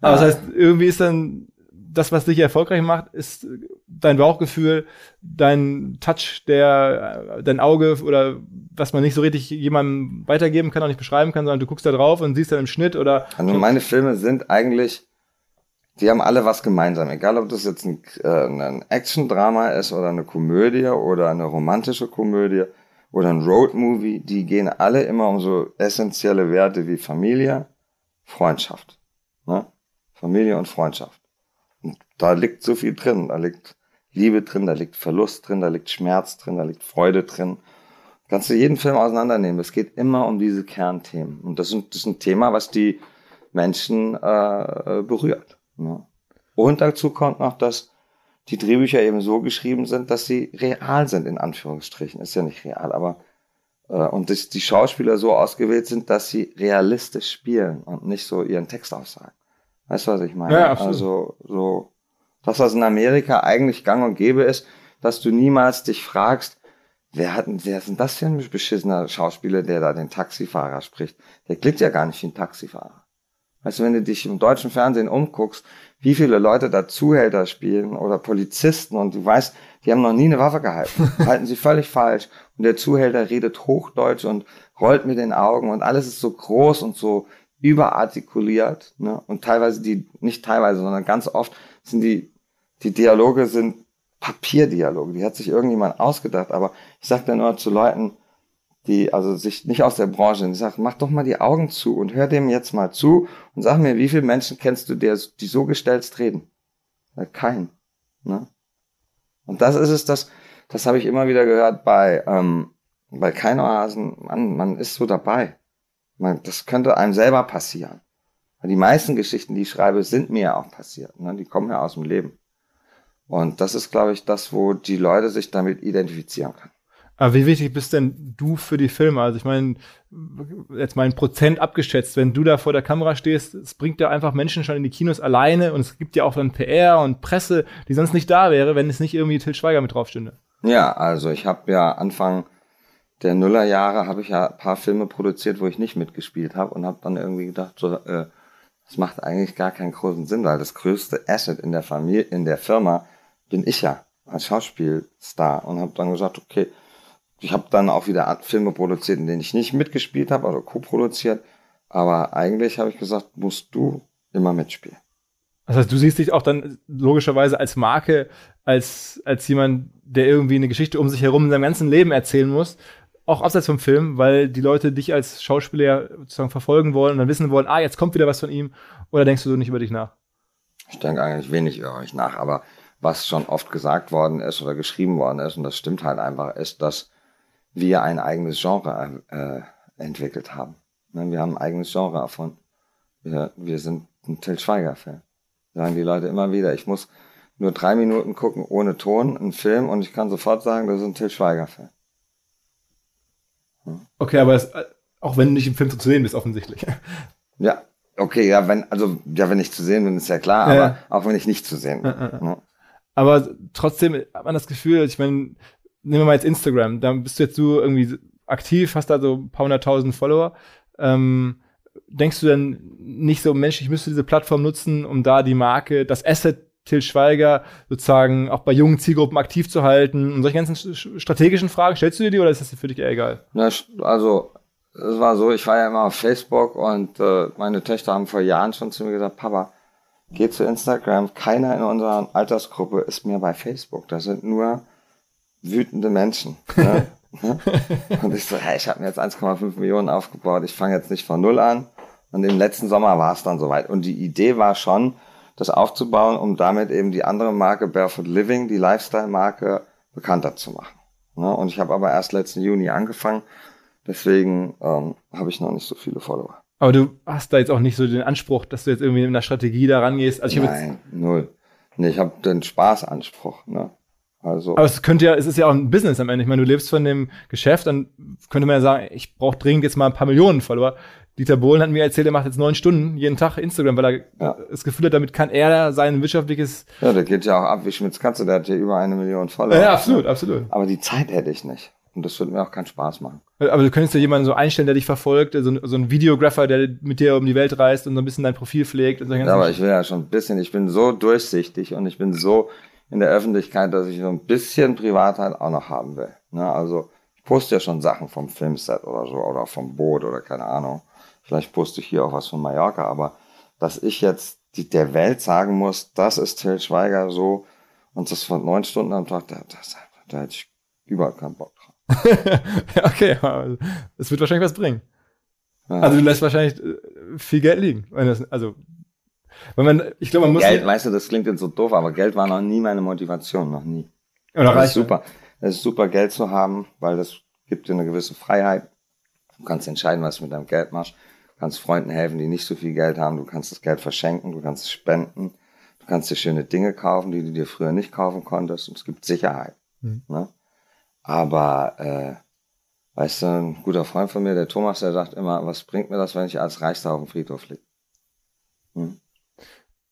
Aber das heißt, irgendwie ist dann das, was dich erfolgreich macht, ist dein Bauchgefühl, dein Touch, der, dein Auge oder was man nicht so richtig jemandem weitergeben kann, auch nicht beschreiben kann, sondern du guckst da drauf und siehst dann im Schnitt oder Also meine Filme sind eigentlich, die haben alle was gemeinsam. Egal, ob das jetzt ein, äh, ein Action-Drama ist oder eine Komödie oder eine romantische Komödie oder ein Road-Movie, die gehen alle immer um so essentielle Werte wie Familie, Freundschaft. Ne? Familie und Freundschaft. Und da liegt so viel drin. Da liegt Liebe drin, da liegt Verlust drin, da liegt Schmerz drin, da liegt Freude drin. Kannst du jeden Film auseinandernehmen. Es geht immer um diese Kernthemen. Und das ist, ein Thema, was die Menschen äh, berührt. Ne? Und dazu kommt noch, dass die Drehbücher eben so geschrieben sind, dass sie real sind, in Anführungsstrichen. Ist ja nicht real, aber äh, und dass die Schauspieler so ausgewählt sind, dass sie realistisch spielen und nicht so ihren Text aussagen. Weißt du, was ich meine? Ja, absolut. also so das, was in Amerika eigentlich gang und gäbe ist, dass du niemals dich fragst, wer hat, wer ist denn das für ein beschissener Schauspieler, der da den Taxifahrer spricht? Der klingt ja gar nicht wie ein Taxifahrer. Weißt du, wenn du dich im deutschen Fernsehen umguckst, wie viele Leute da Zuhälter spielen oder Polizisten und du weißt, die haben noch nie eine Waffe gehalten, halten sie völlig falsch und der Zuhälter redet Hochdeutsch und rollt mit den Augen und alles ist so groß und so überartikuliert ne? und teilweise die, nicht teilweise, sondern ganz oft sind die, die Dialoge sind Papierdialoge, die hat sich irgendjemand ausgedacht, aber ich sag dann nur zu Leuten, die also sich nicht aus der Branche sind, ich sag, mach doch mal die Augen zu und hör dem jetzt mal zu und sag mir, wie viele Menschen kennst du, der, die so gestelzt reden? Ja, kein. Ne? Und das ist es, das, das habe ich immer wieder gehört bei, ähm, bei Keinoasen, man, man ist so dabei. Man, das könnte einem selber passieren. Die meisten Geschichten, die ich schreibe, sind mir ja auch passiert. Ne? Die kommen ja aus dem Leben. Und das ist, glaube ich, das, wo die Leute sich damit identifizieren können. Aber wie wichtig bist denn du für die Filme? Also ich meine, jetzt mal ein Prozent abgeschätzt, wenn du da vor der Kamera stehst, es bringt ja einfach Menschen schon in die Kinos alleine und es gibt ja auch dann PR und Presse, die sonst nicht da wäre, wenn es nicht irgendwie Till Schweiger mit drauf stünde. Ja, also ich habe ja Anfang der Nullerjahre habe ich ja ein paar Filme produziert, wo ich nicht mitgespielt habe und habe dann irgendwie gedacht, so, äh, das macht eigentlich gar keinen großen Sinn, weil das größte Asset in der Familie, in der Firma bin ich ja als Schauspielstar und habe dann gesagt, okay, ich habe dann auch wieder Filme produziert, in denen ich nicht mitgespielt habe, also co-produziert, aber eigentlich habe ich gesagt, musst du immer mitspielen. Das heißt, du siehst dich auch dann logischerweise als Marke, als, als jemand, der irgendwie eine Geschichte um sich herum in seinem ganzen Leben erzählen muss, auch abseits vom Film, weil die Leute dich als Schauspieler sozusagen verfolgen wollen und dann wissen wollen, ah, jetzt kommt wieder was von ihm, oder denkst du so nicht über dich nach? Ich denke eigentlich wenig über euch nach, aber was schon oft gesagt worden ist oder geschrieben worden ist, und das stimmt halt einfach, ist, dass wir ein eigenes Genre äh, entwickelt haben. Ne, Wir haben ein eigenes Genre erfunden. Wir, wir sind ein Till Schweiger-Fan. Sagen die Leute immer wieder. Ich muss nur drei Minuten gucken ohne Ton, einen Film, und ich kann sofort sagen, das ist ein Till Schweiger-Fan. Okay, aber das, auch wenn du nicht im Film zu sehen bist, offensichtlich. Ja, okay, ja, wenn, also, ja, wenn ich zu sehen bin, ist ja klar, aber Ja. auch wenn ich nicht zu sehen bin. Ja. ne? Aber trotzdem hat man das Gefühl, ich meine, nehmen wir mal jetzt Instagram, da bist du jetzt so irgendwie aktiv, hast da so ein paar hunderttausend Follower. Ähm, denkst du denn nicht so, Mensch, ich müsste diese Plattform nutzen, um da die Marke, das Asset Till Schweiger sozusagen auch bei jungen Zielgruppen aktiv zu halten und solche ganzen sch- strategischen Fragen, stellst du dir die oder ist das für dich eher egal? Na, also, es war so, ich war ja immer auf Facebook und äh, meine Töchter haben vor Jahren schon zu mir gesagt, Papa, geh zu Instagram. Keiner in unserer Altersgruppe ist mehr bei Facebook. Das sind nur wütende Menschen. Ne? und ich so, hey, ich habe mir jetzt 1,5 Millionen aufgebaut. Ich fange jetzt nicht von null an. Und im letzten Sommer war es dann soweit. Und die Idee war schon, das aufzubauen, um damit eben die andere Marke Barefoot Living, die Lifestyle-Marke, bekannter zu machen. Ne? Und ich habe aber erst letzten Juni angefangen. Deswegen ähm, habe ich noch nicht so viele Follower. Aber du hast da jetzt auch nicht so den Anspruch, dass du jetzt irgendwie mit einer Strategie da rangehst. Also Nein, null. Nee, ich habe den Spaßanspruch. Ne? Also, aber es könnte ja, es ist ja auch ein Business am Ende. Ich meine, du lebst von dem Geschäft, dann könnte man ja sagen, ich brauche dringend jetzt mal ein paar Millionen Follower. Dieter Bohlen hat mir erzählt, er macht jetzt neun Stunden jeden Tag Instagram, weil er Ja. das Gefühl hat, damit kann er sein wirtschaftliches. ja, der geht ja auch ab wie Schmitz Katze, der hat ja über eine Million Follower. Ja, absolut, absolut. Aber die Zeit hätte ich nicht. Und das würde mir auch keinen Spaß machen. Aber du könntest ja jemanden so einstellen, der dich verfolgt, so, ein- so ein Videographer, der mit dir um die Welt reist und so ein bisschen dein Profil pflegt und so Ja, aber ich will ja schon ein bisschen, ich bin so durchsichtig und ich bin so in der Öffentlichkeit, dass ich so ein bisschen Privatheit auch noch haben will. Ne? Also ich poste ja schon Sachen vom Filmset oder so oder vom Boot oder keine Ahnung. Vielleicht poste ich hier auch was von Mallorca, aber dass ich jetzt die, der Welt sagen muss, das ist Till Schweiger so und das von neun Stunden am Tag, da, das, da hätte ich überhaupt keinen Bock drauf. okay, aber es wird wahrscheinlich was bringen. Ja. Also du lässt wahrscheinlich äh, viel Geld liegen. Das, also, wenn man, ich glaube, man muss. Geld, weißt du, das klingt jetzt so doof, aber Geld war noch nie meine Motivation, noch nie. oder Das ist reicht super. Es ist super, Geld zu haben, weil das gibt dir eine gewisse Freiheit. Du kannst entscheiden, was du mit deinem Geld machst. Du kannst Freunden helfen, die nicht so viel Geld haben. Du kannst das Geld verschenken, du kannst es spenden. Du kannst dir schöne Dinge kaufen, die du dir früher nicht kaufen konntest. Und es gibt Sicherheit. Mhm. Ne? Aber, äh, weißt du, ein guter Freund von mir, der Thomas, der sagt immer, was bringt mir das, wenn ich als Reichster auf dem Friedhof liege? Hm?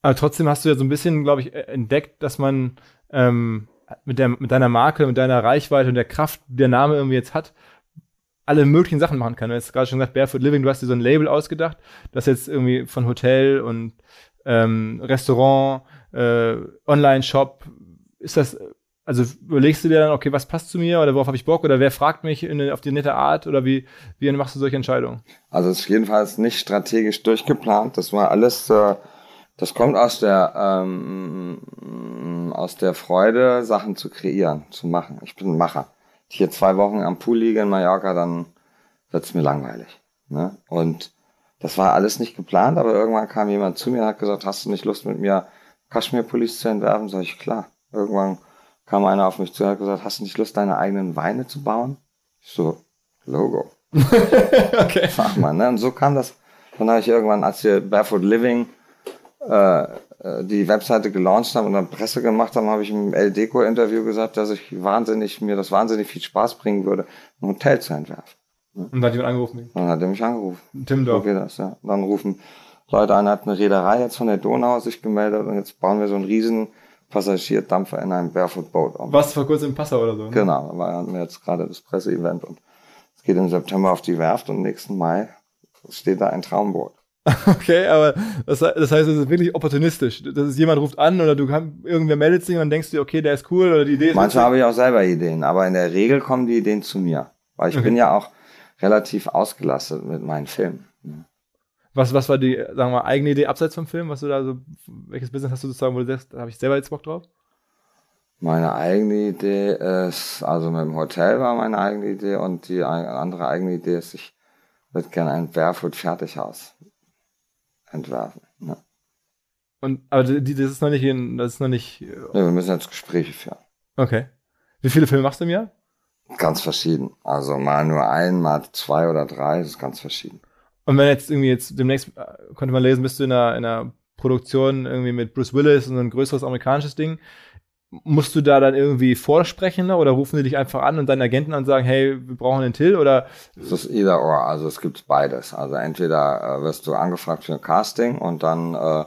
Aber trotzdem hast du ja so ein bisschen, glaube ich, äh, entdeckt, dass man ähm, mit, der, mit deiner Marke, mit deiner Reichweite und der Kraft, die der Name irgendwie jetzt hat, alle möglichen Sachen machen kann. Du hast gerade schon gesagt, Barefoot Living, du hast dir so ein Label ausgedacht, das jetzt irgendwie von Hotel und ähm, Restaurant, äh, Online-Shop, ist das, also überlegst du dir dann, okay, was passt zu mir oder worauf habe ich Bock oder wer fragt mich in, auf die nette Art oder wie, wie machst du solche Entscheidungen? Also es ist jedenfalls nicht strategisch durchgeplant. Das war alles, äh, das kommt aus der ähm, aus der Freude, Sachen zu kreieren, zu machen. Ich bin ein Macher. Ich hier zwei Wochen am Pool liege in Mallorca, dann wird's mir langweilig. Ne? Und das war alles nicht geplant, aber irgendwann kam jemand zu mir und hat gesagt, hast du nicht Lust mit mir Kaschmir-Pullis zu entwerfen? Sag ich, klar. Irgendwann kam einer auf mich zu und hat gesagt, hast du nicht Lust, deine eigenen Weine zu bauen? Ich so, Logo. okay. Mach mal, ne? Und so kam das. Dann habe ich irgendwann, als wir Barefoot Living die Webseite gelauncht haben und dann Presse gemacht haben, habe ich im El Deco Interview gesagt, dass ich wahnsinnig, mir das wahnsinnig viel Spaß bringen würde, ein Hotel zu entwerfen. Und da hat jemand angerufen. Dann hat er mich angerufen. So Timmendorf. geht das, ja. Dann rufen Leute an, hat eine Reederei jetzt von der Donau sich gemeldet und jetzt bauen wir so einen riesen Passagierdampfer in einem Barefoot Boat um. Was vor kurzem in Passau oder so. Ne? Genau, da hatten wir jetzt gerade das Presseevent und es geht im September auf die Werft und nächsten Mai steht da ein Traumboot. Okay, aber das, das heißt, es ist wirklich opportunistisch. Das ist jemand ruft an oder du kann, irgendwer meldet sich und dann denkst du, okay, der ist cool oder die Idee ist. Manchmal habe ich auch selber Ideen, aber in der Regel kommen die Ideen zu mir. Weil ich Okay. bin ja auch relativ ausgelastet mit meinen Filmen. Was, was war die, sagen wir mal, eigene Idee abseits vom Film? Was du da so, welches Business hast du sozusagen, wo du sagst, da habe ich selber jetzt Bock drauf? Meine eigene Idee ist, also mit dem Hotel war meine eigene Idee und die andere eigene Idee ist, ich würde gerne ein Barefoot-Fertighaus entwerfen. Ne? Und, aber die, das ist noch nicht in, das ist noch nicht, äh, Ja, wir müssen jetzt Gespräche führen. okay. Wie viele Filme machst du im Jahr? Ganz verschieden. Also mal nur ein, mal zwei oder drei, das ist ganz verschieden. Und wenn jetzt irgendwie jetzt demnächst, äh, konnte man lesen, bist du in einer, in einer Produktion irgendwie mit Bruce Willis und so ein größeres amerikanisches Ding. Musst du da dann irgendwie vorsprechen ne? oder rufen die dich einfach an und deinen Agenten an und sagen, hey, wir brauchen den Till oder? Es ist either or, also es gibt beides. Also entweder äh, wirst du angefragt für ein Casting und dann äh,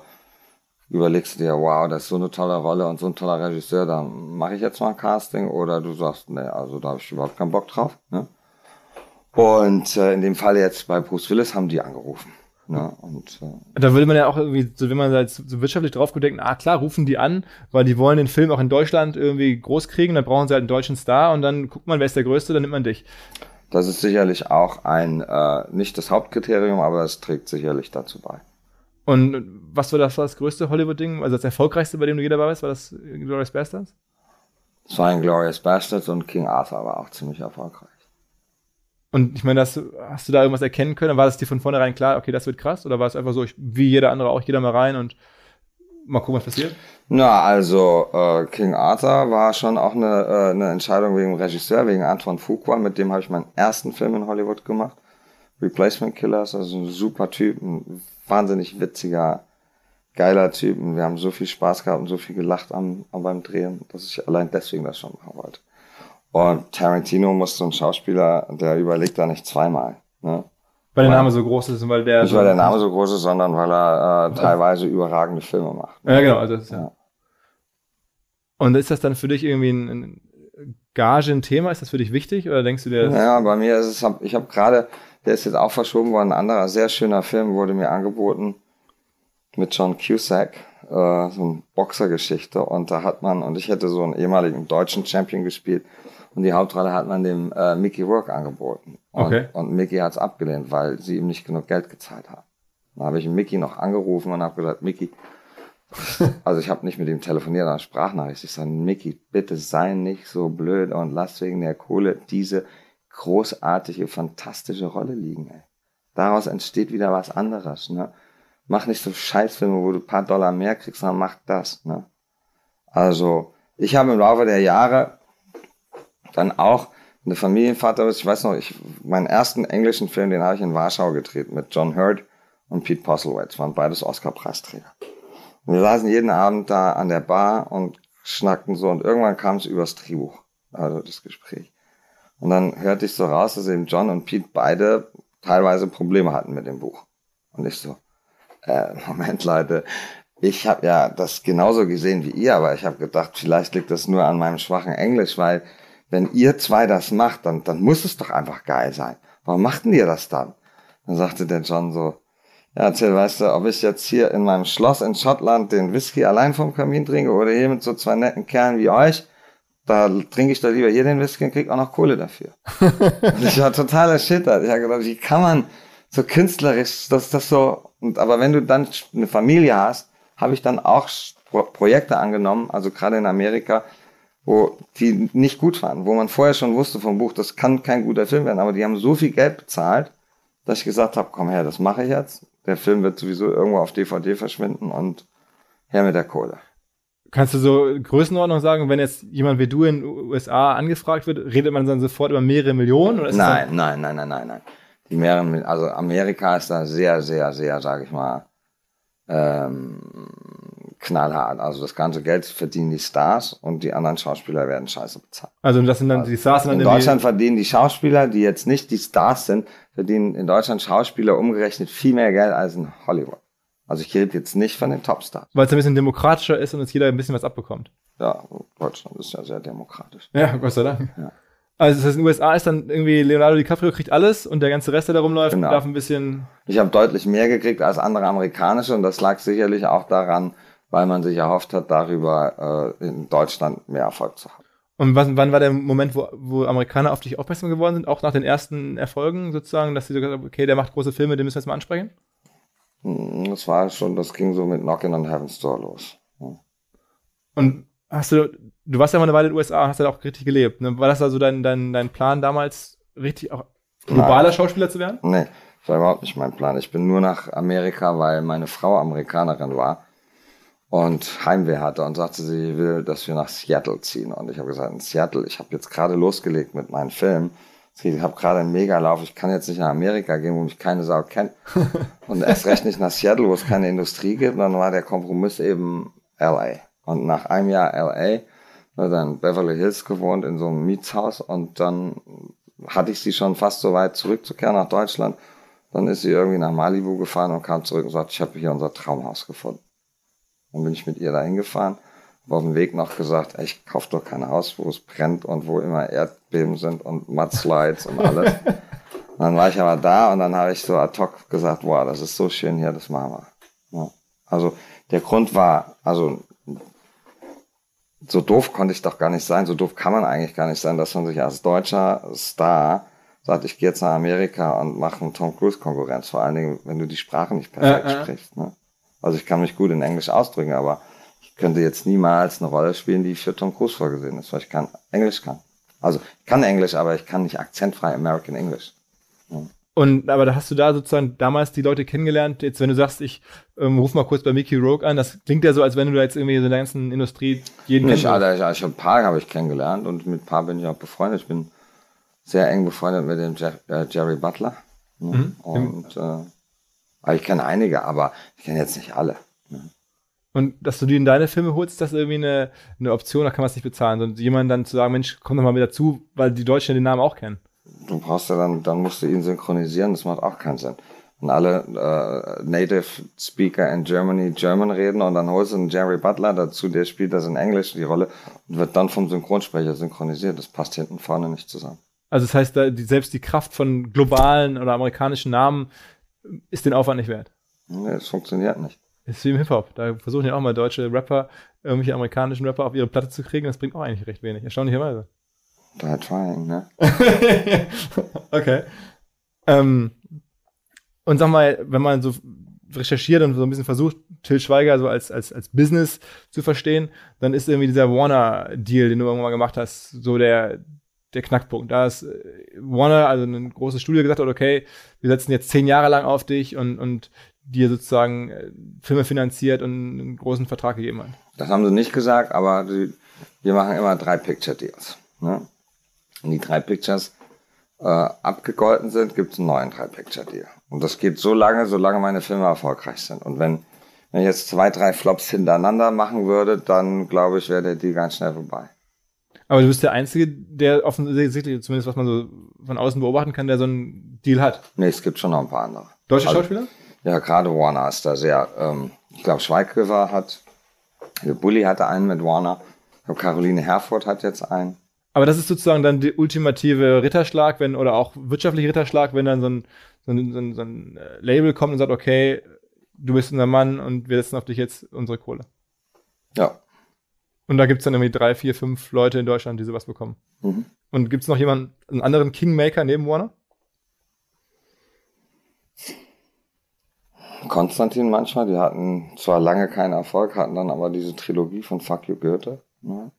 überlegst du dir, wow, das ist so eine tolle Rolle und so ein toller Regisseur, dann mache ich jetzt mal ein Casting oder du sagst, nee, also da habe ich überhaupt keinen Bock drauf. Ne? Und äh, in dem Fall jetzt bei Bruce Willis haben die angerufen. Ne? Und, äh, da will man ja auch irgendwie, so wenn man da jetzt so wirtschaftlich drauf denkt, ah klar, rufen die an, weil die wollen den Film auch in Deutschland irgendwie groß kriegen, dann brauchen sie halt einen deutschen Star und dann guckt man, wer ist der Größte, dann nimmt man dich. Das ist sicherlich auch ein, äh, nicht das Hauptkriterium, aber es trägt sicherlich dazu bei. Und was war das, war das größte Hollywood-Ding, also das erfolgreichste, bei dem du jeder war, war das Glorious Bastards? Es war ein Glorious Bastards und King Arthur war auch ziemlich erfolgreich. Und ich meine, das, hast du da irgendwas erkennen können? War das dir von vornherein klar, okay, das wird krass? Oder war es einfach so, ich, wie jeder andere auch, jeder mal rein und mal gucken, was passiert? Na, also äh, King Arthur war schon auch eine, äh, eine Entscheidung wegen dem Regisseur, wegen Antoine Fuqua, mit dem habe ich meinen ersten Film in Hollywood gemacht. Replacement Killers, also ein super Typ, ein wahnsinnig witziger, geiler Typ. Und wir haben so viel Spaß gehabt und so viel gelacht am, am beim Drehen, dass ich allein deswegen das schon machen wollte. Und Tarantino musste ein Schauspieler, der überlegt da nicht zweimal. Ne? Weil der Name so groß ist und weil der. Nicht weil der Name so groß ist, sondern weil er äh, teilweise überragende Filme macht. Ja, genau. Also das, ja. Und ist das dann für dich irgendwie ein, ein Gage ein Thema? Ist das für dich wichtig oder denkst du dir? Ja, bei mir ist es, ich habe gerade, der ist jetzt auch verschoben worden, ein anderer sehr schöner Film wurde mir angeboten mit John Cusack, äh, so eine Boxergeschichte und da hat man, und ich hätte so einen ehemaligen deutschen Champion gespielt und die Hauptrolle hat man dem äh, Mickey Rourke angeboten. Und, okay. und Mickey hat es abgelehnt, weil sie ihm nicht genug Geld gezahlt haben. Dann habe ich Mickey noch angerufen und habe gesagt, Mickey, also ich habe nicht mit ihm telefoniert, sondern Sprachnachricht. Ich sage, Mickey, bitte sei nicht so blöd und lass wegen der Kohle diese großartige, fantastische Rolle liegen. Ey. Daraus entsteht wieder was anderes. Ne? Mach nicht so Scheißfilme, wo du ein paar Dollar mehr kriegst, sondern mach das. Ne? Also ich habe im Laufe der Jahre dann auch eine Familienvater ist. Ich weiß noch, ich, meinen ersten englischen Film, den habe ich in Warschau gedreht mit John Hurt und Pete Postlewitz, waren beides Oscar-Preisträger. Wir saßen jeden Abend da an der Bar und schnackten so und irgendwann kam es übers Drehbuch, also das Gespräch. Und dann hörte ich so raus, dass eben John und Pete beide teilweise Probleme hatten mit dem Buch. Und ich so, äh, Moment Leute, ich habe ja das genauso gesehen wie ihr, aber ich habe gedacht, vielleicht liegt das nur an meinem schwachen Englisch, weil wenn ihr zwei das macht, dann, dann muss es doch einfach geil sein. Warum machten ihr das dann? Dann sagte der John so, ja, Till, weißt du, ob ich jetzt hier in meinem Schloss in Schottland den Whisky allein vom Kamin trinke oder hier mit so zwei netten Kerlen wie euch, da trinke ich doch lieber hier den Whisky und krieg auch noch Kohle dafür. und ich war total erschüttert. Ich habe gedacht, wie kann man so künstlerisch, das das so, und, aber wenn du dann eine Familie hast, habe ich dann auch Projekte angenommen, also gerade in Amerika, wo die nicht gut waren, wo man vorher schon wusste vom Buch, das kann kein guter Film werden, aber die haben so viel Geld bezahlt, dass ich gesagt habe, komm her, das mache ich jetzt. Der Film wird sowieso irgendwo auf DVD verschwinden und her mit der Kohle. Kannst du so Größenordnung sagen, wenn jetzt jemand wie du in den USA angefragt wird, redet man dann sofort über mehrere Millionen? Oder nein, nein, nein, nein, nein, nein. Die mehreren, also Amerika ist da sehr, sehr, sehr, sage ich mal, ähm, knallhart. Also das ganze Geld verdienen die Stars und die anderen Schauspieler werden scheiße bezahlt. Also das sind dann also die Stars dann in Deutschland verdienen die Schauspieler, die jetzt nicht die Stars sind, verdienen in Deutschland Schauspieler umgerechnet viel mehr Geld als in Hollywood. Also ich rede jetzt nicht von den Topstars. Weil es ein bisschen demokratischer ist und jetzt jeder ein bisschen was abbekommt. Ja, Deutschland ist ja sehr demokratisch. Ja, Gott sei Dank. Ja. Also das heißt, in den USA ist dann irgendwie Leonardo DiCaprio kriegt alles und der ganze Rest, der da rumläuft, genau. darf ein bisschen. Ich habe deutlich mehr gekriegt als andere amerikanische und das lag sicherlich auch daran, weil man sich erhofft hat, darüber äh, in Deutschland mehr Erfolg zu haben. Und wann, wann war der Moment, wo, wo Amerikaner auf dich aufmerksam geworden sind, auch nach den ersten Erfolgen sozusagen, dass sie so gesagt haben, okay, der macht große Filme, den müssen wir jetzt mal ansprechen? Hm, das war schon, das ging so mit Knockin' on Heaven's Door los. Ja. Und hast du, du warst ja mal eine Weile in den USA, hast ja auch richtig gelebt. Ne? War das also dein, dein, dein Plan damals, richtig auch globaler Nein. Schauspieler zu werden? Nee, das war überhaupt nicht mein Plan. Ich bin nur nach Amerika, weil meine Frau Amerikanerin war und Heimweh hatte und sagte, sie will, dass wir nach Seattle ziehen. Und ich habe gesagt, in Seattle, ich habe jetzt gerade losgelegt mit meinem Film. Ich habe gerade einen Megalauf, ich kann jetzt nicht nach Amerika gehen, wo mich keine Sau kennt. Und erst recht nicht nach Seattle, wo es keine Industrie gibt. Und dann war der Kompromiss eben LA. Und nach einem Jahr LA in Beverly Hills gewohnt, in so einem Mietshaus und dann hatte ich sie schon fast so weit zurückzukehren nach Deutschland. Dann ist sie irgendwie nach Malibu gefahren und kam zurück und sagt, ich habe hier unser Traumhaus gefunden. Dann bin ich mit ihr dahin gefahren, habe auf dem Weg noch gesagt, ey, ich kauf doch kein Haus, wo es brennt und wo immer Erdbeben sind und Mudslides und alles. dann war ich aber da und dann habe ich so ad hoc gesagt, wow, das ist so schön hier, das machen wir. Ja. Also der Grund war, also so doof konnte ich doch gar nicht sein, so doof kann man eigentlich gar nicht sein, dass man sich als deutscher Star sagt, ich gehe jetzt nach Amerika und mache einen Tom Cruise Konkurrenz, vor allen Dingen, wenn du die Sprache nicht perfekt äh, sprichst. Ne? Also ich kann mich gut in Englisch ausdrücken, aber ich könnte jetzt niemals eine Rolle spielen, die für Tom Cruise vorgesehen ist, weil ich kann Englisch kann. Also ich kann Englisch, aber ich kann nicht akzentfrei American English. Ja. Und aber da hast du da sozusagen damals die Leute kennengelernt. Jetzt, wenn du sagst, ich ähm, ruf mal kurz bei Mickey Rogue an, das klingt ja so, als wenn du da jetzt irgendwie in der ganzen Industrie jeden Nicht alle, ich, ich, ein paar habe ich kennengelernt und mit ein paar bin ich auch befreundet. Ich bin sehr eng befreundet mit dem Jeff, äh, Jerry Butler. Ne? Mhm. Und äh, ich kenne einige, aber ich kenne jetzt nicht alle. Ne? Und dass du die in deine Filme holst, ist das irgendwie eine, eine Option, da kann man es nicht bezahlen. Sondern jemand dann zu sagen, Mensch, komm doch mal wieder zu, weil die Deutschen den Namen auch kennen du brauchst ja dann, dann musst du ihn synchronisieren, das macht auch keinen Sinn. Und alle äh, Native Speaker in Germany German reden und dann holst du einen Jerry Butler dazu, der spielt das in Englisch, die Rolle, und wird dann vom Synchronsprecher synchronisiert. Das passt hinten vorne nicht zusammen. Also das heißt, selbst die Kraft von globalen oder amerikanischen Namen ist den Aufwand nicht wert. Nee, es funktioniert nicht. Ist wie im Hip-Hop. Da versuchen ja auch mal deutsche Rapper, irgendwelche amerikanischen Rapper auf ihre Platte zu kriegen. Das bringt auch eigentlich recht wenig, erstaunlicherweise. Da trying, ne? okay. Ähm, und sag mal, wenn man so recherchiert und so ein bisschen versucht, Till Schweiger so als, als, als Business zu verstehen, dann ist irgendwie dieser Warner-Deal, den du irgendwann mal gemacht hast, so der, der Knackpunkt. Da ist äh, Warner, also ein großes Studio, gesagt hat, okay, wir setzen jetzt zehn Jahre lang auf dich und, und dir sozusagen äh, Filme finanziert und einen großen Vertrag gegeben hat. Das haben sie nicht gesagt, aber die, wir machen immer drei Picture-Deals. Ne? Wenn die drei Pictures äh, abgegolten sind, gibt es einen neuen drei Picture Deal. Und das geht so lange, solange meine Filme erfolgreich sind. Und wenn, wenn ich jetzt zwei, drei Flops hintereinander machen würde, dann glaube ich, wäre der Deal ganz schnell vorbei. Aber du bist der Einzige, der offensichtlich, zumindest was man so von außen beobachten kann, der so einen Deal hat. Nee, es gibt schon noch ein paar andere. Deutsche also, Schauspieler? Ja, gerade Warner ist da sehr, ähm, ich glaube Schweighöfer hat, Bully hatte einen mit Warner, ich glaube Caroline Herford hat jetzt einen. Aber das ist sozusagen dann der ultimative Ritterschlag, wenn, oder auch wirtschaftliche Ritterschlag, wenn dann so ein, so ein, so ein, so ein äh, Label kommt und sagt, okay, du bist unser Mann und wir setzen auf dich jetzt unsere Kohle. Ja. Und da gibt's dann irgendwie drei, vier, fünf Leute in Deutschland, die sowas bekommen. Mhm. Und gibt's noch jemanden, einen anderen Kingmaker neben Warner? Konstantin manchmal, die hatten zwar lange keinen Erfolg, hatten dann aber diese Trilogie von Fuck You Goethe. Ne?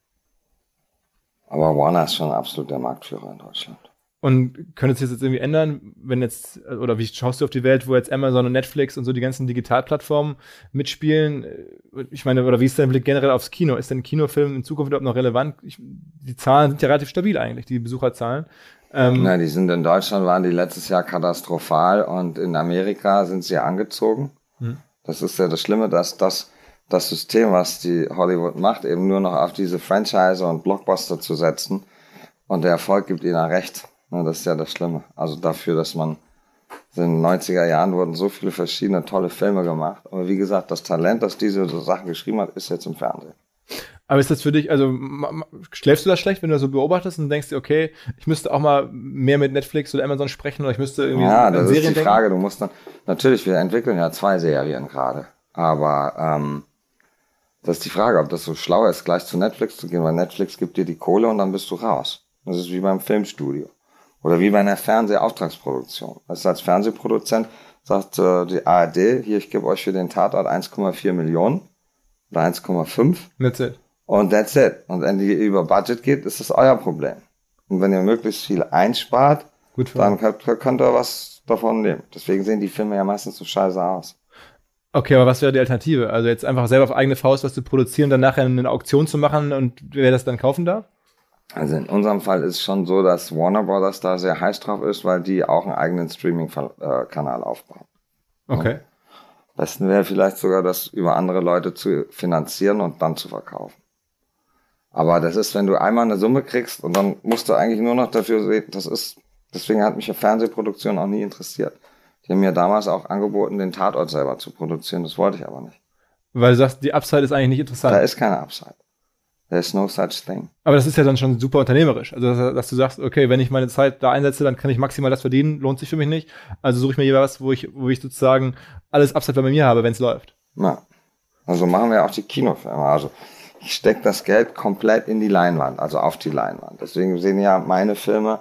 Aber Warner ist schon absolut der Marktführer in Deutschland. Und könnte es jetzt irgendwie ändern, wenn jetzt, oder wie schaust du auf die Welt, wo jetzt Amazon und Netflix und so die ganzen Digitalplattformen mitspielen? Ich meine, oder wie ist dein Blick generell aufs Kino? Ist denn Kinofilm in Zukunft überhaupt noch relevant? Ich, die Zahlen sind ja relativ stabil eigentlich, die Besucherzahlen. Ähm, Na, die sind in Deutschland, waren die letztes Jahr katastrophal und in Amerika sind sie angezogen. Hm. Das ist ja das Schlimme, dass das das System, was die Hollywood macht, eben nur noch auf diese Franchise und Blockbuster zu setzen. Und der Erfolg gibt ihnen recht. Das ist ja das Schlimme. Also dafür, dass man in den 90er Jahren wurden so viele verschiedene tolle Filme gemacht. Aber wie gesagt, das Talent, das diese Sachen geschrieben hat, ist jetzt im Fernsehen. Aber ist das für dich, also schläfst du das schlecht, wenn du das so beobachtest und denkst dir, okay, ich müsste auch mal mehr mit Netflix oder Amazon sprechen oder ich müsste irgendwie Ja, das Serien ist die Frage. Du musst dann, natürlich, wir entwickeln ja zwei Serien gerade. Aber ähm, das ist die Frage, ob das so schlau ist, gleich zu Netflix zu gehen, weil Netflix gibt dir die Kohle und dann bist du raus. Das ist wie beim Filmstudio. Oder wie bei einer Fernsehauftragsproduktion. Also als Fernsehproduzent sagt äh, die ARD, hier, ich gebe euch für den Tatort 1,4 Millionen oder 1,5. That's it. Und that's it. Und wenn die über Budget geht, ist das euer Problem. Und wenn ihr möglichst viel einspart, dann könnt, könnt ihr was davon nehmen. Deswegen sehen die Filme ja meistens so scheiße aus. Okay, aber was wäre die Alternative? Also jetzt einfach selber auf eigene Faust was zu produzieren, dann nachher eine Auktion zu machen und wer das dann kaufen darf? Also in unserem Fall ist es schon so, dass Warner Brothers da sehr heiß drauf ist, weil die auch einen eigenen Streaming-Kanal aufbauen. Okay. Ja. Besten wäre vielleicht sogar, das über andere Leute zu finanzieren und dann zu verkaufen. Aber das ist, wenn du einmal eine Summe kriegst und dann musst du eigentlich nur noch dafür sehen, das ist, deswegen hat mich ja Fernsehproduktion auch nie interessiert. Die haben mir damals auch angeboten, den Tatort selber zu produzieren, das wollte ich aber nicht. Weil du sagst, die Upside ist eigentlich nicht interessant. Da ist keine Upside. There's no such thing. Aber das ist ja dann schon super unternehmerisch. Also, dass, dass, du sagst, okay, wenn ich meine Zeit da einsetze, dann kann ich maximal das verdienen, lohnt sich für mich nicht. Also suche ich mir jeweils wo ich, wo ich sozusagen alles Upside bei mir habe, wenn es läuft. Ja. Also machen wir auch die Kinofilme. Also ich stecke das Geld komplett in die Leinwand, also auf die Leinwand. Deswegen sehen ja meine Filme,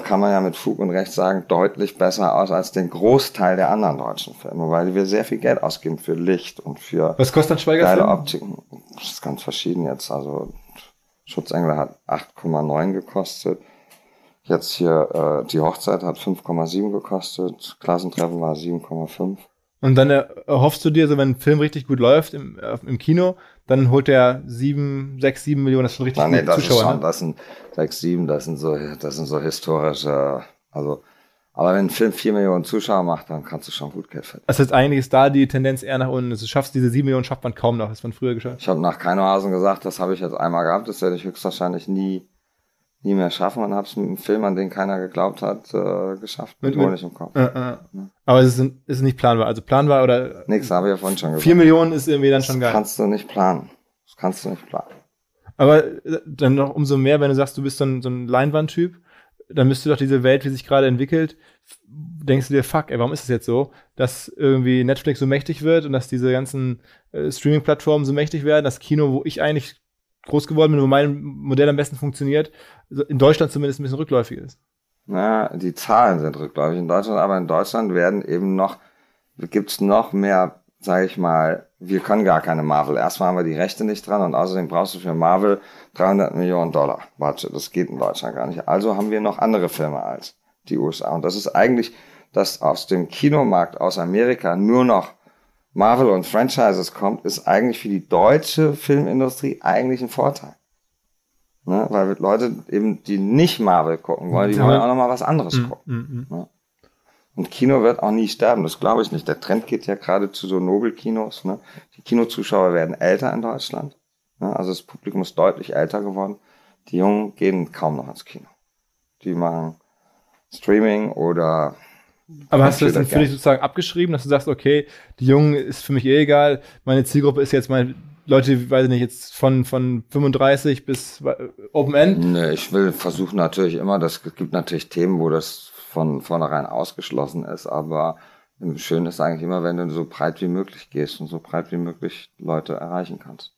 kann man ja mit Fug und Recht sagen, deutlich besser aus als den Großteil der anderen deutschen Filme, weil wir sehr viel Geld ausgeben für Licht und für Was kostet ein Schweiger geile Optiken. Das ist ganz verschieden jetzt. Also Schutzengel hat 8,9 gekostet. Jetzt hier äh, die Hochzeit hat 5,7 gekostet. Klassentreffen war 7,5. Und dann erhoffst du dir, so wenn ein Film richtig gut läuft im, äh, im Kino, dann holt er sieben, sechs, sieben Millionen, das ist schon richtig Nein, nee, das Zuschauer. Ist schon, ne? Das sind sechs, sieben, das sind so, das sind so historische, also, aber wenn ein Film vier Millionen Zuschauer macht, dann kannst du schon gut Geld verdienen. Das heißt, eigentlich ist da die Tendenz eher nach unten. Du schaffst diese sieben Millionen schafft man kaum noch, das man früher geschafft. Ich habe nach Keinohasen gesagt, das habe ich jetzt einmal gehabt, das werde ich höchstwahrscheinlich nie nie mehr schaffen und habe es mit einem Film, an den keiner geglaubt hat, äh, geschafft. Mit, mit Honig im Kopf. Äh, äh. Aber es ist, ist nicht planbar. Also planbar oder. Nix, habe ich ja vorhin schon gesagt. Vier Millionen ist irgendwie dann das schon geil. Das kannst du nicht planen. Das kannst du nicht planen. Aber äh, dann noch umso mehr, wenn du sagst, du bist so ein, so ein Leinwandtyp, dann müsste doch diese Welt, wie sich gerade entwickelt, denkst du dir, fuck, ey, warum ist es jetzt so, dass irgendwie Netflix so mächtig wird und dass diese ganzen äh, Streaming-Plattformen so mächtig werden, das Kino, wo ich eigentlich groß geworden bin, wo mein Modell am besten funktioniert, in Deutschland zumindest ein bisschen rückläufig ist. Na, die Zahlen sind rückläufig in Deutschland, aber in Deutschland werden eben noch, gibt's noch mehr, sage ich mal, wir können gar keine Marvel. Erstmal haben wir die Rechte nicht dran und außerdem brauchst du für Marvel 300 Millionen Dollar Budget. Das geht in Deutschland gar nicht. Also haben wir noch andere Filme als die USA. Und das ist eigentlich, dass aus dem Kinomarkt aus Amerika nur noch Marvel und Franchises kommt, ist eigentlich für die deutsche Filmindustrie eigentlich ein Vorteil. Ne? Weil Leute eben, die nicht Marvel gucken wollen, die ja. wollen auch nochmal was anderes mm, gucken. Mm. Ne? Und Kino wird auch nie sterben, das glaube ich nicht. Der Trend geht ja gerade zu so Nobelkinos. Ne? Die Kinozuschauer werden älter in Deutschland. Ne? Also das Publikum ist deutlich älter geworden. Die Jungen gehen kaum noch ins Kino. Die machen Streaming oder aber hast du das dann für dich sozusagen abgeschrieben, dass du sagst, okay, die Jungen ist für mich eh egal, meine Zielgruppe ist jetzt meine Leute, weiß ich nicht, jetzt von, von 35 bis Open End? Nee, ich will versuchen natürlich immer, das gibt natürlich Themen, wo das von vornherein ausgeschlossen ist, aber schön ist eigentlich immer, wenn du so breit wie möglich gehst und so breit wie möglich Leute erreichen kannst.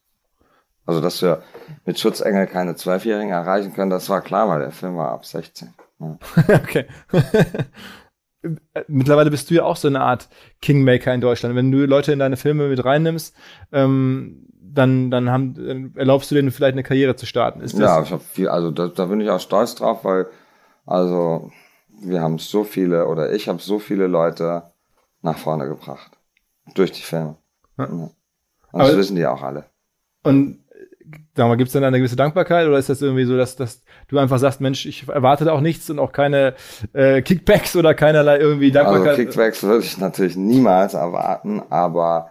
Also, dass wir mit Schutzengel keine Zwölfjährigen erreichen können, das war klar, weil der Film war ab 16. Ja. okay. mittlerweile bist du ja auch so eine Art Kingmaker in Deutschland. Wenn du Leute in deine Filme mit reinnimmst, ähm, dann, dann, haben, dann erlaubst du denen vielleicht eine Karriere zu starten. Ist das ja, ich hab viel, also da, da bin ich auch stolz drauf, weil also wir haben so viele oder ich habe so viele Leute nach vorne gebracht durch die Filme. Ja. Und das wissen die auch alle. Und sag mal, gibt es dann eine gewisse Dankbarkeit oder ist das irgendwie so, dass, dass du einfach sagst, Mensch, ich erwarte auch nichts und auch keine äh, Kickbacks oder keinerlei irgendwie Dankbarkeit? Also Kickbacks würde ich natürlich niemals erwarten, aber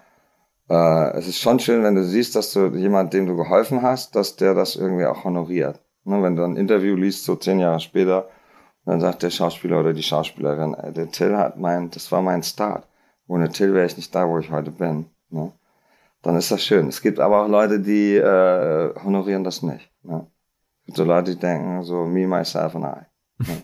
äh, es ist schon schön, wenn du siehst, dass du jemand, dem du geholfen hast, dass der das irgendwie auch honoriert. Ne, wenn du ein Interview liest, so zehn Jahre später, dann sagt der Schauspieler oder die Schauspielerin, äh, der Till hat mein, das war mein Start. Ohne Till wäre ich nicht da, wo ich heute bin. Ne? Dann ist das schön. Es gibt aber auch Leute, die äh, honorieren das nicht. Ne? Es gibt so Leute, die denken so me, myself and I. Ne?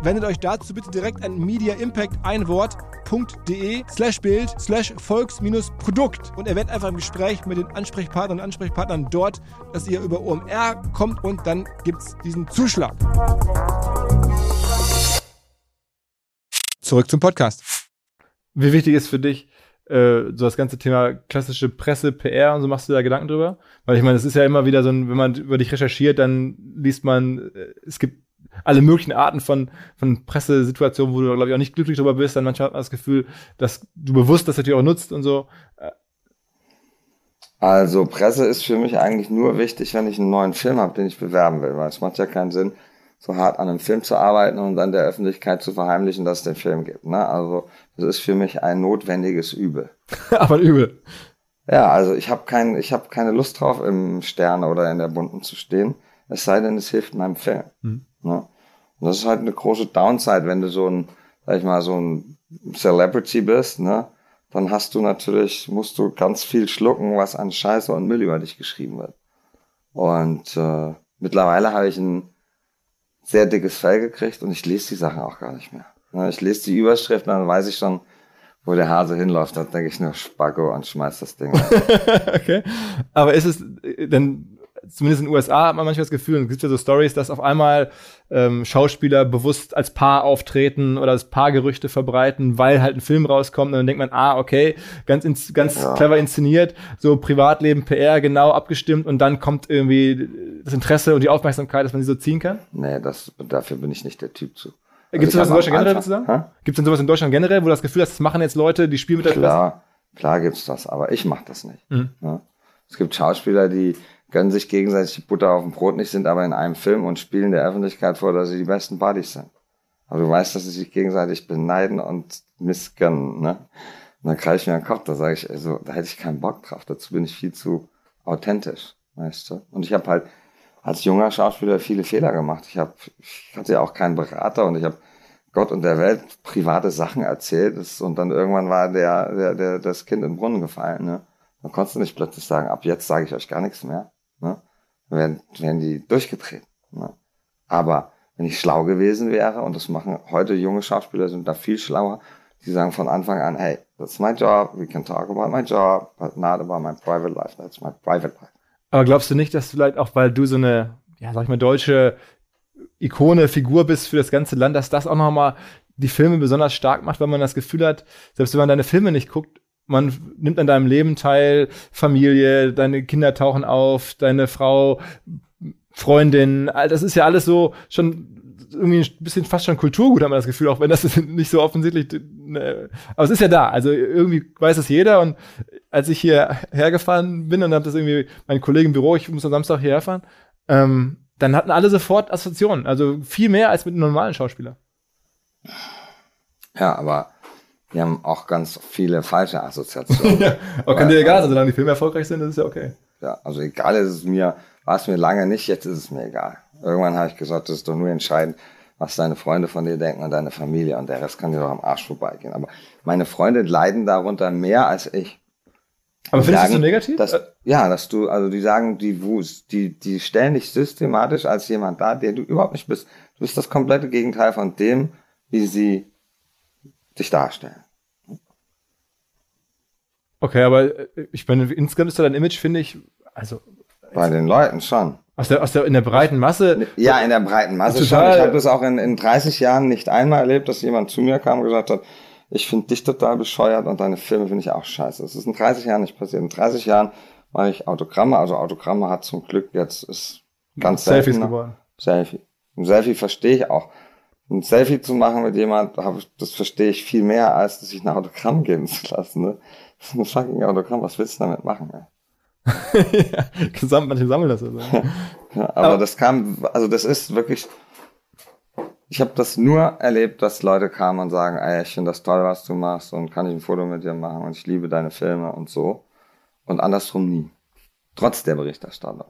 Wendet euch dazu bitte direkt an Media Impact ein Wort.de slash Bild slash Volks-Produkt und erwähnt einfach im Gespräch mit den Ansprechpartnern und Ansprechpartnern dort, dass ihr über OMR kommt und dann gibt es diesen Zuschlag. Zurück zum Podcast. Wie wichtig ist für dich äh, so das ganze Thema klassische Presse, PR und so machst du da Gedanken drüber? Weil ich meine, es ist ja immer wieder so ein, wenn man über dich recherchiert, dann liest man, äh, es gibt alle möglichen Arten von, von Pressesituationen, wo du, glaube ich, auch nicht glücklich drüber bist, dann manchmal hat man das Gefühl, dass du bewusst das natürlich auch nutzt und so. Also Presse ist für mich eigentlich nur wichtig, wenn ich einen neuen Film habe, den ich bewerben will, weil es macht ja keinen Sinn, so hart an einem Film zu arbeiten und dann der Öffentlichkeit zu verheimlichen, dass es den Film gibt. Ne? Also das ist für mich ein notwendiges Übel. Aber Übel. Ja, also ich habe kein, ich habe keine Lust drauf, im Stern oder in der Bunten zu stehen. Es sei denn, es hilft meinem Film. Mhm. Ne? Und das ist halt eine große Downside, wenn du so ein, sag ich mal, so ein Celebrity bist, ne? Dann hast du natürlich, musst du ganz viel schlucken, was an Scheiße und Müll über dich geschrieben wird. Und äh, mittlerweile habe ich ein sehr dickes Fell gekriegt und ich lese die Sachen auch gar nicht mehr. Ne? Ich lese die Überschriften, dann weiß ich schon, wo der Hase hinläuft. Dann denke ich nur Spacko und schmeiß das Ding. okay. Aber ist es denn zumindest in den USA hat man manchmal das Gefühl, es gibt ja so Stories, dass auf einmal ähm, Schauspieler bewusst als Paar auftreten oder als Paargerüchte verbreiten, weil halt ein Film rauskommt und dann denkt man, ah, okay, ganz, ins, ganz ja. clever inszeniert, so Privatleben, PR genau abgestimmt und dann kommt irgendwie das Interesse und die Aufmerksamkeit, dass man sie so ziehen kann? Nee, das, dafür bin ich nicht der Typ zu. Also Gibt es sowas in Deutschland generell sozusagen? Gibt es denn sowas in Deutschland generell, wo du das Gefühl hast, das machen jetzt Leute, die spielen mit der Klar, Presse? klar gibt's das, aber ich mach das nicht. Mhm. Ja? Es gibt Schauspieler, die gönnen sich gegenseitig Butter auf dem Brot nicht, sind aber in einem Film und spielen der Öffentlichkeit vor, dass sie die besten Buddies sind. Aber du weißt, dass sie sich gegenseitig beneiden und missgönnen, ne? Und dann greife ich mir den Kopf, da sage ich, also, da hätte ich keinen Bock drauf. Dazu bin ich viel zu authentisch, weißt du? Und ich habe halt als junger Schauspieler viele Fehler gemacht. Ich habe, ich hatte ja auch keinen Berater und ich habe Gott und der Welt private Sachen erzählt. Und dann irgendwann war der, der, der das Kind in den Brunnen gefallen, ne? Dann konntest du nicht plötzlich sagen, ab jetzt sage ich euch gar nichts mehr ne, werden, werden die durchgedreht. Ne. Aber wenn ich schlau gewesen wäre, und das machen heute junge Schauspieler, sind da viel schlauer, die sagen von Anfang an, hey, that's my job, we can talk about my job, but not about my private life, that's my private life. Aber glaubst du nicht, dass vielleicht auch, weil du so eine, ja, sag ich mal, deutsche Ikone, Figur bist für das ganze Land, dass das auch nochmal die Filme besonders stark macht, weil man das Gefühl hat, selbst wenn man deine Filme nicht guckt, man nimmt an deinem Leben teil, Familie, deine Kinder tauchen auf, deine Frau, Freundin, das ist ja alles so schon irgendwie ein bisschen fast schon Kulturgut, hat man das Gefühl, auch wenn das nicht so offensichtlich, ne, aber es ist ja da, also irgendwie weiß es jeder. Und als ich hier hergefahren bin und hat das irgendwie mein Kollege im Büro, ich muss am Samstag hierher fahren, ähm, dann hatten alle sofort Assoziationen, also viel mehr als mit einem normalen Schauspieler. Ja, aber die haben auch ganz viele falsche Assoziationen. ja, aber kann dir egal sein, solange die Filme erfolgreich sind, das ist ja okay. Ja, also egal ist es mir, war es mir lange nicht, jetzt ist es mir egal. Irgendwann habe ich gesagt, das ist doch nur entscheidend, was deine Freunde von dir denken und deine Familie und der Rest kann dir doch am Arsch vorbeigehen. Aber meine Freunde leiden darunter mehr als ich. Aber findest du das so negativ? Dass, ja, dass du, also die sagen, die die, die stellen dich systematisch als jemand da, der du überhaupt nicht bist. Du bist das komplette Gegenteil von dem, wie sie sich darstellen. Okay, aber äh, ich meine, insgesamt ist da dein Image, finde ich, also. Bei den Leuten schon. Aus der, aus der, in der breiten Masse? Ja, in der breiten Masse schon. Ich habe das auch in, in 30 Jahren nicht einmal erlebt, dass jemand zu mir kam und gesagt hat, ich finde dich total bescheuert und deine Filme finde ich auch scheiße. Das ist in 30 Jahren nicht passiert. In 30 Jahren mache ich Autogramme, also Autogramme hat zum Glück jetzt ist ganz Selfies selten. geworden. Selfie. Ein Selfie verstehe ich auch ein Selfie zu machen mit jemand, das verstehe ich viel mehr, als sich ein Autogramm geben zu lassen. Ne? Das ist ein fucking Autogramm, was willst du damit machen? Ey? ja, gesamt, manche sammeln das. Also. ja, aber, aber das kam, also das ist wirklich, ich habe das nur erlebt, dass Leute kamen und sagen, ey, ich finde das toll, was du machst und kann ich ein Foto mit dir machen und ich liebe deine Filme und so. Und andersrum nie. Trotz der Berichterstattung.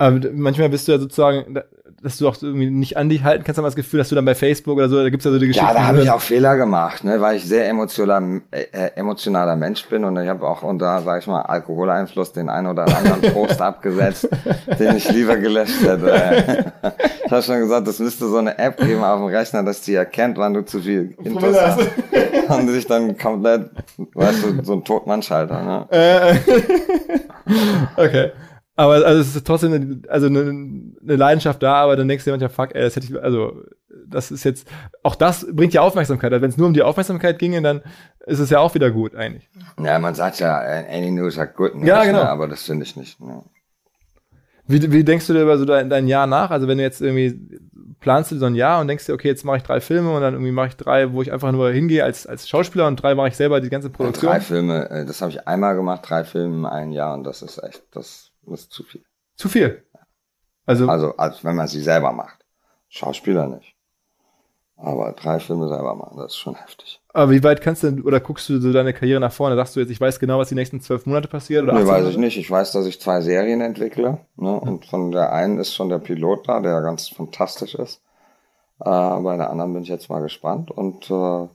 Aber manchmal bist du ja sozusagen, dass du auch irgendwie nicht an dich halten kannst, haben wir das Gefühl, dass du dann bei Facebook oder so, da gibt's ja so die Geschichte. Ja, da habe ich auch Fehler gemacht, ne, weil ich sehr emotionaler, äh, äh, emotionaler Mensch bin und ich habe auch unter, sag ich mal, Alkoholeinfluss den einen oder anderen Post abgesetzt, den ich lieber gelöscht hätte. ich habe schon gesagt, das müsste so eine App geben auf dem Rechner, dass die erkennt, wann du zu viel Intus hast und sich dann komplett, weißt du, so ein Totmannschalter. Ne? Äh, okay. Aber also es ist trotzdem eine, also eine, eine Leidenschaft da, aber dann denkst du dir manchmal, fuck, ey, das hätte ich, also das ist jetzt, auch das bringt ja Aufmerksamkeit. Also wenn es nur um die Aufmerksamkeit ginge, dann ist es ja auch wieder gut eigentlich. Ja, man sagt ja, any news are good news, Ja, genau. ne, aber das finde ich nicht. Ne. Wie, wie denkst du dir über so dein, dein Jahr nach? Also wenn du jetzt irgendwie planst du so ein Jahr und denkst dir, okay, jetzt mache ich drei Filme und dann irgendwie mache ich drei, wo ich einfach nur hingehe als, als Schauspieler und drei mache ich selber die ganze Produktion. Drei Filme, äh, das habe ich einmal gemacht, drei Filme in einem Jahr und das ist echt, das ist zu viel. Zu viel. Also, Also als wenn man sie selber macht. Schauspieler nicht. Aber drei Filme selber machen, das ist schon heftig. aber wie weit kannst du denn, oder guckst du so deine Karriere nach vorne? Sagst du jetzt, ich weiß genau, was die nächsten zwölf Monate passiert? Oder Nee, 18 weiß ich nicht. Ich weiß, dass ich zwei Serien entwickle. Ne? Und von der einen ist schon der Pilot da, der ganz fantastisch ist. Äh, bei der anderen bin ich jetzt mal gespannt. Und äh,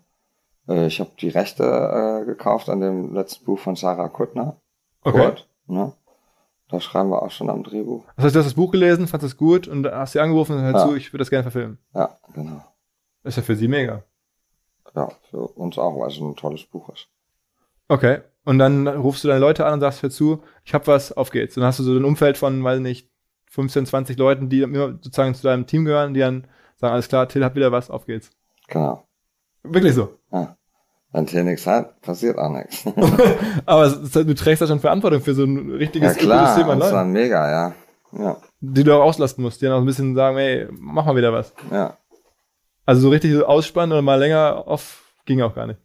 äh, ich habe die Rechte äh, gekauft an dem letzten Buch von Sarah Kuttner. Okay. Kurt, ne? Da schreiben wir auch schon am Drehbuch. Das heißt, du hast das Buch gelesen, fandest es gut und hast sie angerufen und hör Ja. zu, ich würde das gerne verfilmen. Ja, genau. Das ist ja für sie mega. Ja, für uns auch, weil es ein tolles Buch ist. Okay. Und dann rufst du deine Leute an und sagst, hör zu, ich hab was, auf geht's. Und dann hast du so ein Umfeld von, weiß nicht, 15, 20 Leuten, die immer sozusagen zu deinem Team gehören, die dann sagen, alles klar, Till hat wieder was, auf geht's. Genau. Wirklich so. Ja. Wenn Till nichts hat, passiert auch nichts. Aber ist, du trägst da schon Verantwortung für so ein ja richtiges gutes klar, Team an das war mega, ja. Ja, die du auch auslasten musst, die dann auch ein bisschen sagen, ey, mach mal wieder was. ja. Also so richtig ausspannen oder mal länger off ging auch gar nicht.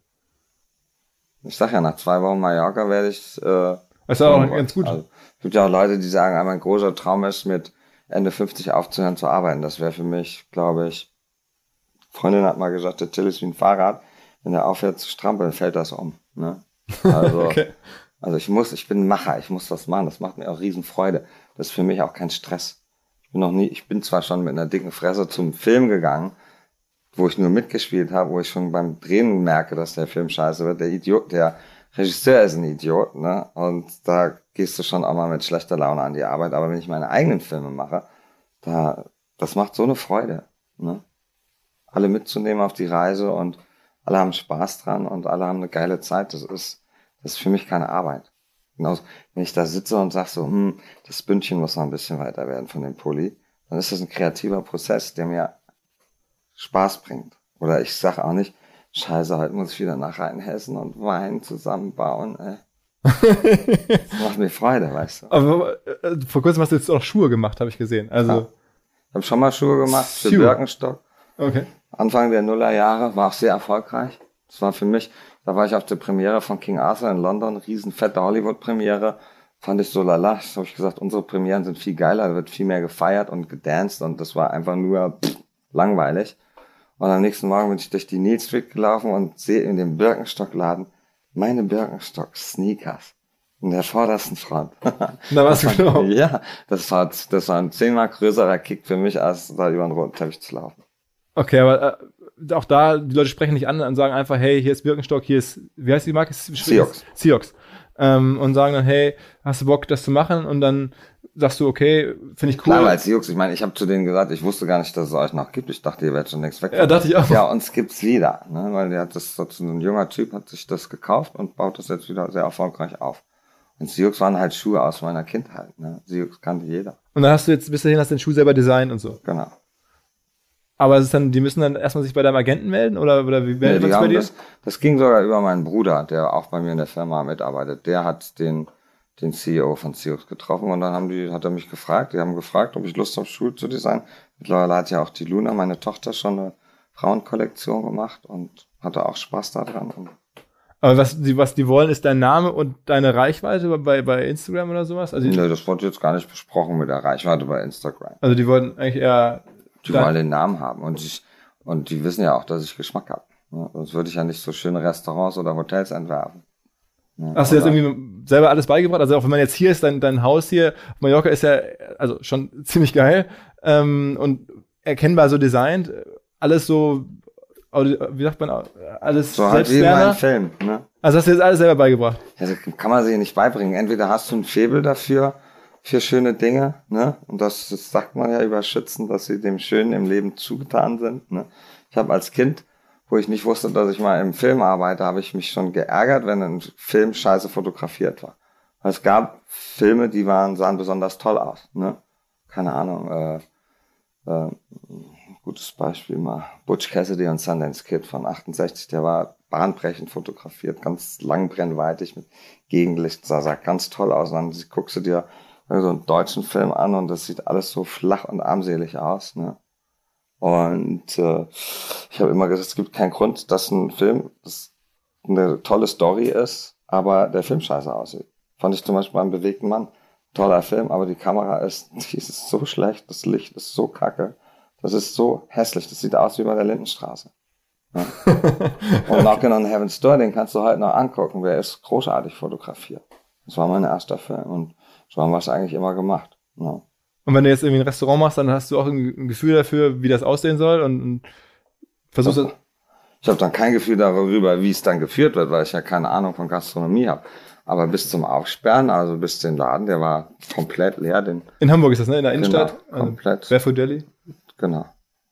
Ich sag ja, nach zwei Wochen Mallorca werde ich äh, Das ist auch ganz gut. Also, es gibt ja auch Leute, die sagen, ah, mein großer Traum ist, mit Ende 50 aufzuhören zu arbeiten. Das wäre für mich, glaube ich, Freundin hat mal gesagt, der Till ist wie ein Fahrrad. Wenn er aufhört zu strampeln, fällt das um. Ne? Also, Okay. also ich muss, ich bin ein Macher, ich muss das machen. Das macht mir auch Riesenfreude. Das ist für mich auch kein Stress. Ich bin noch nie, ich bin zwar schon mit einer dicken Fresse zum Film gegangen, wo ich nur mitgespielt habe, wo ich schon beim Drehen merke, dass der Film scheiße wird. Der Idiot, der Regisseur ist ein Idiot, ne? Und da gehst du schon auch mal mit schlechter Laune an die Arbeit. Aber wenn ich meine eigenen Filme mache, da, das macht so eine Freude, ne? Alle mitzunehmen auf die Reise und alle haben Spaß dran und alle haben eine geile Zeit. Das ist, das ist für mich keine Arbeit. Genauso, wenn ich da sitze und sag so, hm, das Bündchen muss noch ein bisschen weiter werden von dem Pulli, dann ist das ein kreativer Prozess, der mir Spaß bringt. Oder ich sag auch nicht, scheiße, heute muss ich wieder nach Rheinhessen und Wein zusammenbauen. Ey. Das macht mir Freude, weißt du. Aber äh, vor kurzem hast du jetzt auch Schuhe gemacht, habe ich gesehen. Also, Ja. Ich habe schon mal Schuhe gemacht für Schuhe. Birkenstock. okay. Anfang der Nullerjahre war auch sehr erfolgreich. Das war für mich, da war ich auf der Premiere von King Arthur in London, riesen fette Hollywood-Premiere. Fand ich so lala. Da habe ich gesagt, unsere Premieren sind viel geiler, da wird viel mehr gefeiert und gedanced und das war einfach nur pff, langweilig. Und am nächsten Morgen bin ich durch die Neil Street gelaufen und sehe in dem Birkenstock-Laden meine Birkenstock-Sneakers in der vordersten Front. Da warst du genau. ja, das war, das war ein zehnmal größerer Kick für mich, als da über den roten Teppich zu laufen. Okay, aber äh, auch da, die Leute sprechen nicht an und sagen einfach, hey, hier ist Birkenstock, hier ist, wie heißt die Marke? Seox. Seox. Ähm, und sagen dann, hey, hast du Bock, das zu machen? Und dann sagst du, okay, finde ich cool. Klar, weil als Jux, ich meine, ich habe zu denen gesagt, ich wusste gar nicht, dass es euch noch gibt. Ich dachte, ihr werdet schon längst weg. Ja, dachte ich auch. Ja, uns gibt's wieder, ne? weil der hat das, so ein junger Typ hat sich das gekauft und baut das jetzt wieder sehr erfolgreich auf. Und Siux waren halt Schuhe aus meiner Kindheit. Ne? Siux kannte jeder. Und dann hast du jetzt bis dahin hast du den Schuh selber designt und so. Genau. Aber es ist dann, die müssen dann erstmal sich bei deinem Agenten melden oder, oder wie meldet man sich bei dir? das, das ging sogar über meinen Bruder, der auch bei mir in der Firma mitarbeitet. Der hat den, den CEO von Siux getroffen und dann haben die, hat er mich gefragt. Die haben gefragt, ob ich Lust habe, Schuhe zu designen. Mittlerweile hat ja auch die Luna, meine Tochter, schon eine Frauenkollektion gemacht und hatte auch Spaß daran. Aber was die, was die wollen, ist dein Name und deine Reichweite bei, bei Instagram oder sowas? Also, Nee, das wurde jetzt gar nicht besprochen mit der Reichweite bei Instagram. also die wollen eigentlich eher. Die wollen den Namen haben und ich, und die wissen ja auch, dass ich Geschmack habe. Ne? Sonst würde ich ja nicht so schöne Restaurants oder Hotels entwerfen. Ne? Hast du jetzt irgendwie selber alles beigebracht? Also auch wenn man jetzt hier ist, dein, dein Haus hier auf Mallorca ist ja also schon ziemlich geil ähm, und erkennbar so designt. Alles so, wie sagt man, alles so halt wie in meinem. Film. Ne? Also hast du jetzt alles selber beigebracht? Ja, kann man sich nicht beibringen. Entweder hast du ein Faible dafür, für schöne Dinge, ne? Und das, das sagt man ja über Schützen, dass sie dem Schönen im Leben zugetan sind. Ne? Ich habe als Kind, wo ich nicht wusste, dass ich mal im Film arbeite, habe ich mich schon geärgert, wenn ein Film scheiße fotografiert war. Es gab Filme, die waren, sahen besonders toll aus. Ne? Keine Ahnung, äh, äh, gutes Beispiel mal. Butch Cassidy und Sundance Kid von 68, der war bahnbrechend fotografiert, ganz langbrennweitig mit Gegenlicht, sah, sah ganz toll aus. Und dann guckst du dir so einen deutschen Film an und das sieht alles so flach und armselig aus. Ne? Und äh, ich habe immer gesagt, es gibt keinen Grund, dass ein Film das eine tolle Story ist, aber der Film scheiße aussieht. Fand ich zum Beispiel beim bewegten Mann. Toller Film, aber die Kamera ist, die ist so schlecht, das Licht ist so kacke. Das ist so hässlich, das sieht aus wie bei der Lindenstraße. Ja. Und Knockin' on Heaven's Door, den kannst du halt noch angucken, der ist großartig fotografiert. Das war mein erster Film und so haben wir es eigentlich immer gemacht. Ja. Und wenn du jetzt irgendwie ein Restaurant machst, dann hast du auch ein Gefühl dafür, wie das aussehen soll und, und versuchst das. Ich habe dann kein Gefühl darüber, wie es dann geführt wird, weil ich ja keine Ahnung von Gastronomie habe. Aber bis zum Aufsperren, also bis den Laden, der war komplett leer, den In Hamburg ist das, ne? In der Innenstadt. Genau, komplett. Barefoot Deli. Genau.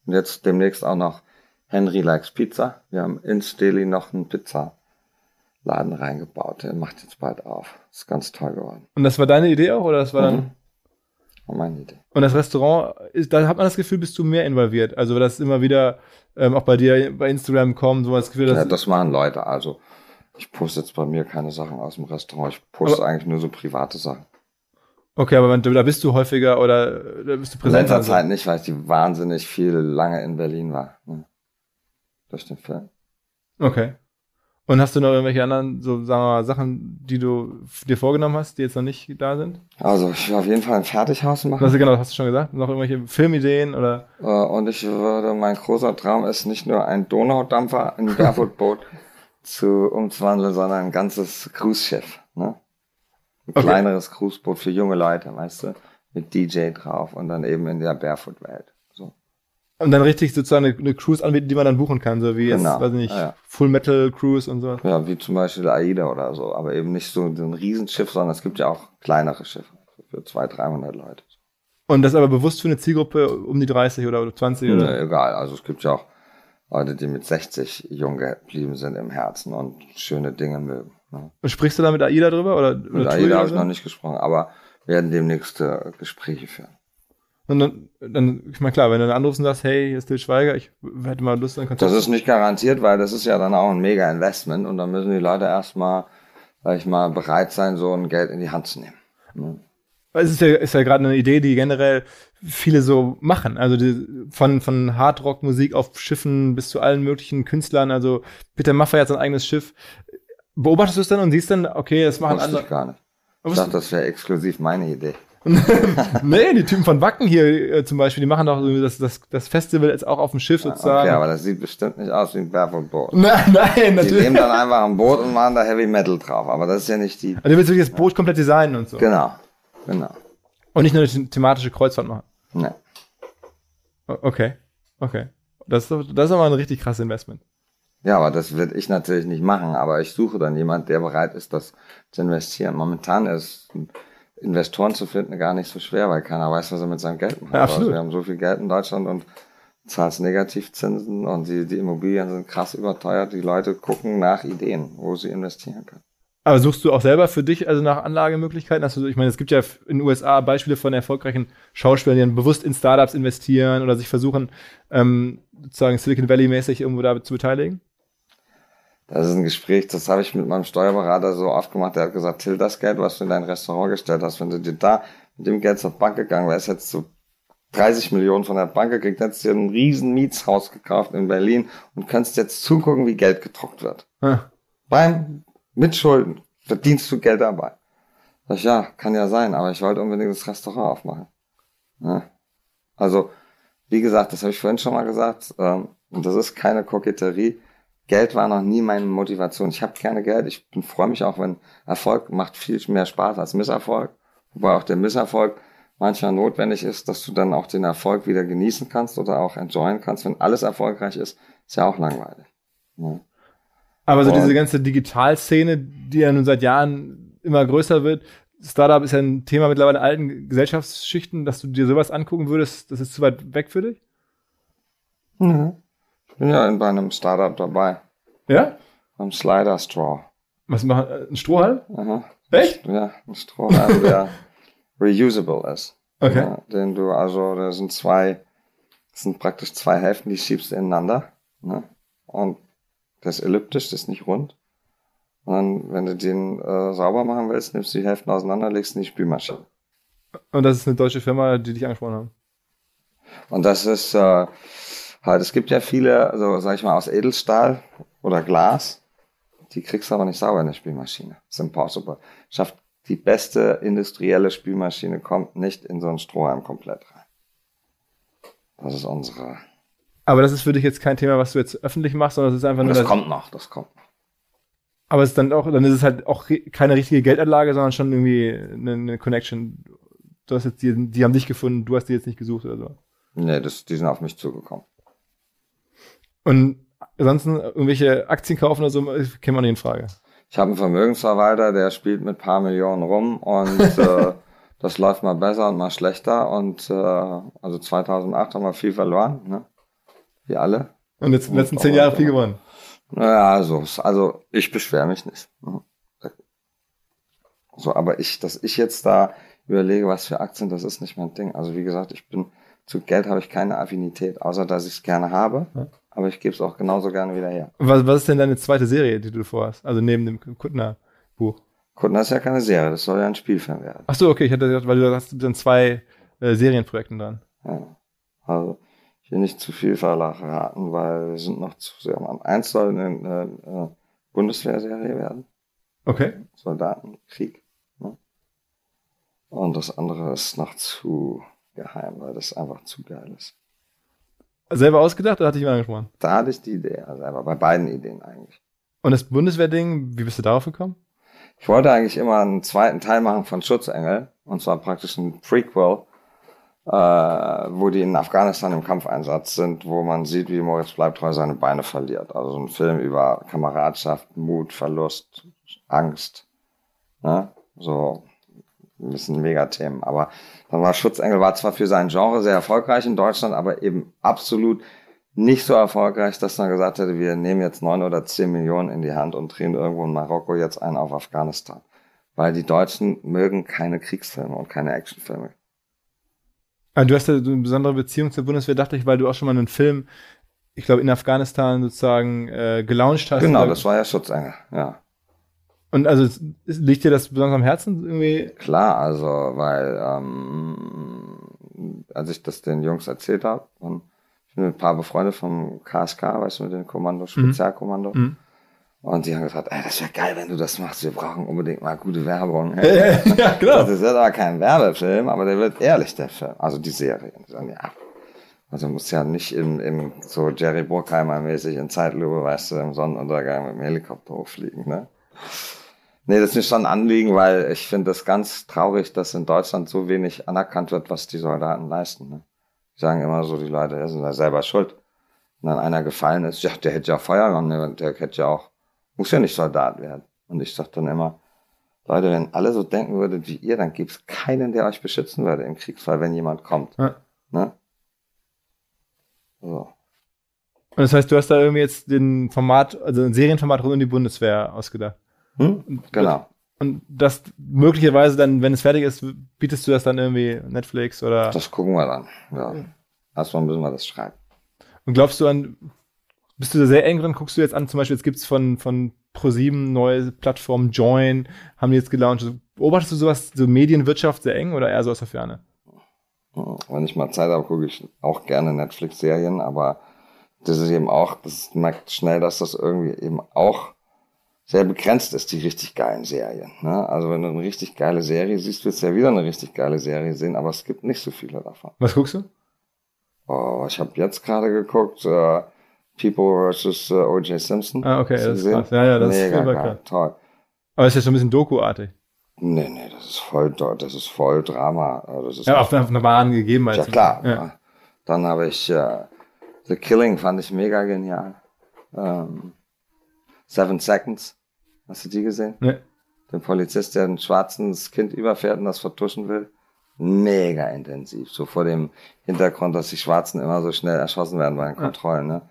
Und jetzt demnächst auch noch Henry Likes Pizza. Wir haben ins Deli noch einen Pizzaladen reingebaut. Der macht jetzt bald auf. Ist ganz toll geworden. Und das war deine Idee auch, oder das war dann. Mhm. War meine Idee. Und das Restaurant, da hat man das Gefühl, bist du mehr involviert. Also, das immer wieder ähm, auch bei dir bei Instagram kommt, so das Gefühl, dass. Ja, das machen Leute. Also ich poste jetzt bei mir keine Sachen aus dem Restaurant. Ich poste eigentlich nur so private Sachen. okay, aber wenn- da bist du häufiger oder da bist du In präsenter. letzter Zeit nicht, weil ich wahnsinnig viel lange in Berlin war. Ne? Durch den Film. Okay. Und hast du noch irgendwelche anderen, so sagen wir mal, Sachen, die du dir vorgenommen hast, die jetzt noch nicht da sind? Also ich will auf jeden Fall ein Fertighaus machen. Was, genau, hast du schon gesagt? Noch irgendwelche Filmideen oder? Äh, Und ich würde, mein großer Traum ist nicht nur ein Donaudampfer, ein Barefoot-Boot zu umzuwandeln, sondern ein ganzes Cruise-Schiff. Ne? Ein Okay. kleineres Cruiseboot für junge Leute, weißt du, mit DJ drauf und dann eben in der Barefoot-Welt. Und dann richtig sozusagen eine, eine Cruise anbieten, die man dann buchen kann, so wie jetzt, Genau, weiß ich nicht, ja, ja. Full Metal Cruise und so. Ja, wie zum Beispiel AIDA oder so, aber eben nicht so ein Riesenschiff, sondern es gibt ja auch kleinere Schiffe für 200, 300 Leute. Und das aber bewusst für eine Zielgruppe um die 30 oder 20 oder? Nee, egal, also es gibt ja auch Leute, die mit 60 jung geblieben sind im Herzen und schöne Dinge mögen. Ne? Und sprichst du da mit AIDA drüber? Oder, Mit oder AIDA habe ich noch nicht gesprochen, aber werden demnächst äh, Gespräche führen. Und dann, dann, ich meine, klar, wenn du dann anrufst und sagst, hey, hier ist Til Schweiger, ich hätte mal Lust, dann Kontakt. Das ist nicht garantiert, weil das ist ja dann auch ein mega Investment und dann müssen die Leute erstmal, sag ich mal, bereit sein, so ein Geld in die Hand zu nehmen. Ne? Weil Es ist ja, ist ja gerade eine Idee, die generell viele so machen. Also die, von, von Hardrock-Musik auf Schiffen bis zu allen möglichen Künstlern. Also Peter Maffay hat sein eigenes Schiff. Beobachtest du es dann und siehst dann, okay, das machen Wusste andere. ich gar nicht. Ich dachte, das wäre exklusiv meine Idee. nee, die Typen von Wacken hier äh, zum Beispiel, die machen doch das, das, das Festival jetzt auch auf dem Schiff sozusagen. Okay, aber das sieht bestimmt nicht aus wie ein Barefoot-Boot. nein, nein, Die natürlich. nehmen dann einfach ein Boot und machen da Heavy Metal drauf, aber das ist ja nicht die... Also du willst wirklich das Boot komplett designen und so. Genau, genau. Und nicht nur eine the- thematische Kreuzfahrt machen. Ne. O- Okay, okay. Das ist, das ist aber ein richtig krasses Investment. Ja, aber das würde ich natürlich nicht machen, aber ich suche dann jemand, der bereit ist, das zu investieren. Momentan ist Investoren zu finden gar nicht so schwer, weil keiner weiß, was er mit seinem Geld macht. Ja, absolut. Also wir haben so viel Geld in Deutschland und zahlst Negativzinsen und die, die Immobilien sind krass überteuert. Die Leute gucken nach Ideen, wo sie investieren können. Aber suchst du auch selber für dich also nach Anlagemöglichkeiten? Hast du, ich meine, es gibt ja in den USA Beispiele von erfolgreichen Schauspielern, die dann bewusst in Startups investieren oder sich versuchen, ähm, sozusagen Silicon Valley-mäßig irgendwo da zu beteiligen. Das ist ein Gespräch, das habe ich mit meinem Steuerberater so oft gemacht. Der hat gesagt, Till, das Geld, was du in dein Restaurant gestellt hast, wenn du dir da mit dem Geld zur Bank gegangen wärst, hättest du 30 Millionen von der Bank gekriegt, hättest dir ein riesen Mietshaus gekauft in Berlin und kannst jetzt zugucken, wie Geld gedruckt wird. Ah, Beim Mitschulden verdienst du Geld dabei. Sag ich, ja, kann ja sein, aber ich wollte unbedingt das Restaurant aufmachen. Ja. Also, wie gesagt, das habe ich vorhin schon mal gesagt, ähm, und das ist keine Koketterie. Geld war noch nie meine Motivation. Ich habe gerne Geld. Ich freue mich auch, wenn Erfolg macht viel mehr Spaß als Misserfolg. Wobei auch der Misserfolg manchmal notwendig ist, dass du dann auch den Erfolg wieder genießen kannst oder auch enjoyen kannst. Wenn alles erfolgreich ist, ist ja auch langweilig. Ja. Aber so diese ganze Digitalszene, die ja nun seit Jahren immer größer wird, Startup ist ja ein Thema mittlerweile in alten Gesellschaftsschichten, dass du dir sowas angucken würdest, das ist zu weit weg für dich? Mhm. Ich bin ja in, bei einem Startup dabei. Ja? Beim Slider Straw. Was machen? Ein Strohhalm? Aha. Echt? Ja, ein Strohhalm, der reusable ist. Okay. Ja, den du, also, da sind zwei, das sind praktisch zwei Hälften, die schiebst du ineinander. Ne? Und das ist elliptisch, das ist nicht rund. Und dann, wenn du den äh, sauber machen willst, nimmst du die Hälften auseinander, legst in die Spülmaschine. Und das ist eine deutsche Firma, die dich angesprochen haben. Und das ist äh, halt, es gibt ja viele, also sag ich mal, aus Edelstahl oder Glas. Die kriegst du aber nicht sauber in der Spülmaschine. Das ist impossible. Schafft die beste industrielle Spülmaschine kommt nicht in so einen Strohhalm komplett rein. Das ist unsere. Aber das ist für dich jetzt kein Thema, was du jetzt öffentlich machst, sondern es ist einfach nur. Das kommt noch, das kommt noch. Aber es ist dann auch, dann ist es halt auch keine richtige Geldanlage, sondern schon irgendwie eine, eine Connection. Du hast jetzt die, die haben dich gefunden, du hast die jetzt nicht gesucht oder so. Nee, das, die sind auf mich zugekommen. Und ansonsten irgendwelche Aktien kaufen oder so, kennt man nicht in Frage. Ich habe einen Vermögensverwalter, der spielt mit paar Millionen rum und äh, das läuft mal besser und mal schlechter. Und äh, also 2008 haben wir viel verloren, ne? wie alle. Und jetzt in den letzten zehn Jahren viel gewonnen. Naja, also, also ich beschwere mich nicht. So, aber ich, dass ich jetzt da überlege, was für Aktien, das ist nicht mein Ding. Also wie gesagt, ich bin zu Geld habe ich keine Affinität, außer dass ich es gerne habe. Ja. Aber ich gebe es auch genauso gerne wieder her. Was, was ist denn deine zweite Serie, die du vorhast? Also neben dem Kuttner-Buch? Kuttner ist ja keine Serie, das soll ja ein Spielfilm werden. Ach so, okay, ich hatte gedacht, weil du hast dann zwei äh, Serienprojekten dran. Ja. Also ich will nicht zu viel verraten, weil wir sind noch zu sehr am Eins soll eine äh, Bundeswehrserie werden. Okay. Soldatenkrieg. Ne? Und das andere ist noch zu geheim, weil das einfach zu geil ist. Selber ausgedacht oder hatte ich mal angesprochen? Da hatte ich die Idee, also selber, bei beiden Ideen eigentlich. Und das Bundeswehrding, wie bist du darauf gekommen? Ich wollte eigentlich immer einen zweiten Teil machen von Schutzengel, und zwar praktisch ein Prequel, äh, wo die in Afghanistan im Kampfeinsatz sind, wo man sieht, wie Moritz Bleibtreu seine Beine verliert. Also so ein Film über Kameradschaft, Mut, Verlust, Angst. Ne? So ein bisschen Megathemen. Aber dann war Schutzengel war zwar für sein Genre sehr erfolgreich in Deutschland, aber eben absolut nicht so erfolgreich, dass man gesagt hätte, wir nehmen jetzt neun oder zehn Millionen in die Hand und drehen irgendwo in Marokko jetzt einen auf Afghanistan. Weil die Deutschen mögen keine Kriegsfilme und keine Actionfilme. Ah, du hast ja eine besondere Beziehung zur Bundeswehr, dachte ich, weil du auch schon mal einen Film, ich glaube, in Afghanistan sozusagen äh, gelauncht hast. Genau, das war ja Schutzengel, ja. Und also liegt dir das besonders am Herzen irgendwie? Klar, also weil ähm, als ich das den Jungs erzählt habe, und ich bin mit ein paar befreundet vom KSK, weißt du, mit dem Kommando, mhm. Spezialkommando. Mhm. Und die haben gesagt, ey, das wäre geil, wenn du das machst. Wir brauchen unbedingt mal gute Werbung. ja, ja, klar. Das ist aber kein Werbefilm, aber der wird ehrlich, der Film. Also die Serie. Ja. Also muss ja nicht im, im so Jerry Bruckheimer mäßig in Zeitlupe, weißt du, im Sonnenuntergang mit dem Helikopter hochfliegen, ne? Nee, das ist schon ein Anliegen, weil ich finde es ganz traurig, dass in Deutschland so wenig anerkannt wird, was die Soldaten leisten. Ne? Die sagen immer so, die Leute sind ja selber schuld. Und dann einer gefallen ist, ja, der hätte ja Feuermann, ne? der hätte ja auch, muss ja nicht Soldat werden. Und ich sag dann immer, Leute, wenn alle so denken würdet wie ihr, dann gibt's keinen, der euch beschützen würde im Kriegsfall, wenn jemand kommt. Ja. Ne? So. Und das heißt, du hast da irgendwie jetzt den Format, also ein Serienformat rund um die Bundeswehr ausgedacht? Hm? Genau. Und das möglicherweise dann, wenn es fertig ist, bietest du das dann irgendwie Netflix oder? Das gucken wir dann, ja. Erstmal müssen wir das schreiben. Und glaubst du an, bist du da sehr eng dran? Guckst du jetzt an, zum Beispiel, jetzt gibt's von, von ProSieben neue Plattformen, Join, haben die jetzt gelauncht. Beobachtest du sowas, so Medienwirtschaft sehr eng oder eher so aus der Ferne? Wenn ich mal Zeit habe, gucke ich auch gerne Netflix-Serien, aber das ist eben auch, das merkt schnell, dass das irgendwie eben auch sehr begrenzt ist, die richtig geilen Serien. Ne? Also wenn du eine richtig geile Serie siehst, willst du ja wieder eine richtig geile Serie sehen, aber es gibt nicht so viele davon. Was guckst du? Oh, ich habe jetzt gerade geguckt, äh, People vs. Uh, O.J. Simpson. Ah, okay, das ist gesehen? krass. Ja, ja, das ist Mega super geil, krass. toll. Aber es ist ja schon ein bisschen Doku-artig. Nee, nee, das ist voll, das ist voll Drama. Also Das ist Ja, auf, auf einer wahren Gegebenheit. Ja, klar. Ja. Dann habe ich äh, The Killing, fand ich mega genial. Ähm, Seven Seconds. Hast du die gesehen? Ne. Den Polizist, der ein schwarzes Kind überfährt und das vertuschen will. Mega intensiv. So vor dem Hintergrund, dass die Schwarzen immer so schnell erschossen werden bei den Kontrollen. Ne?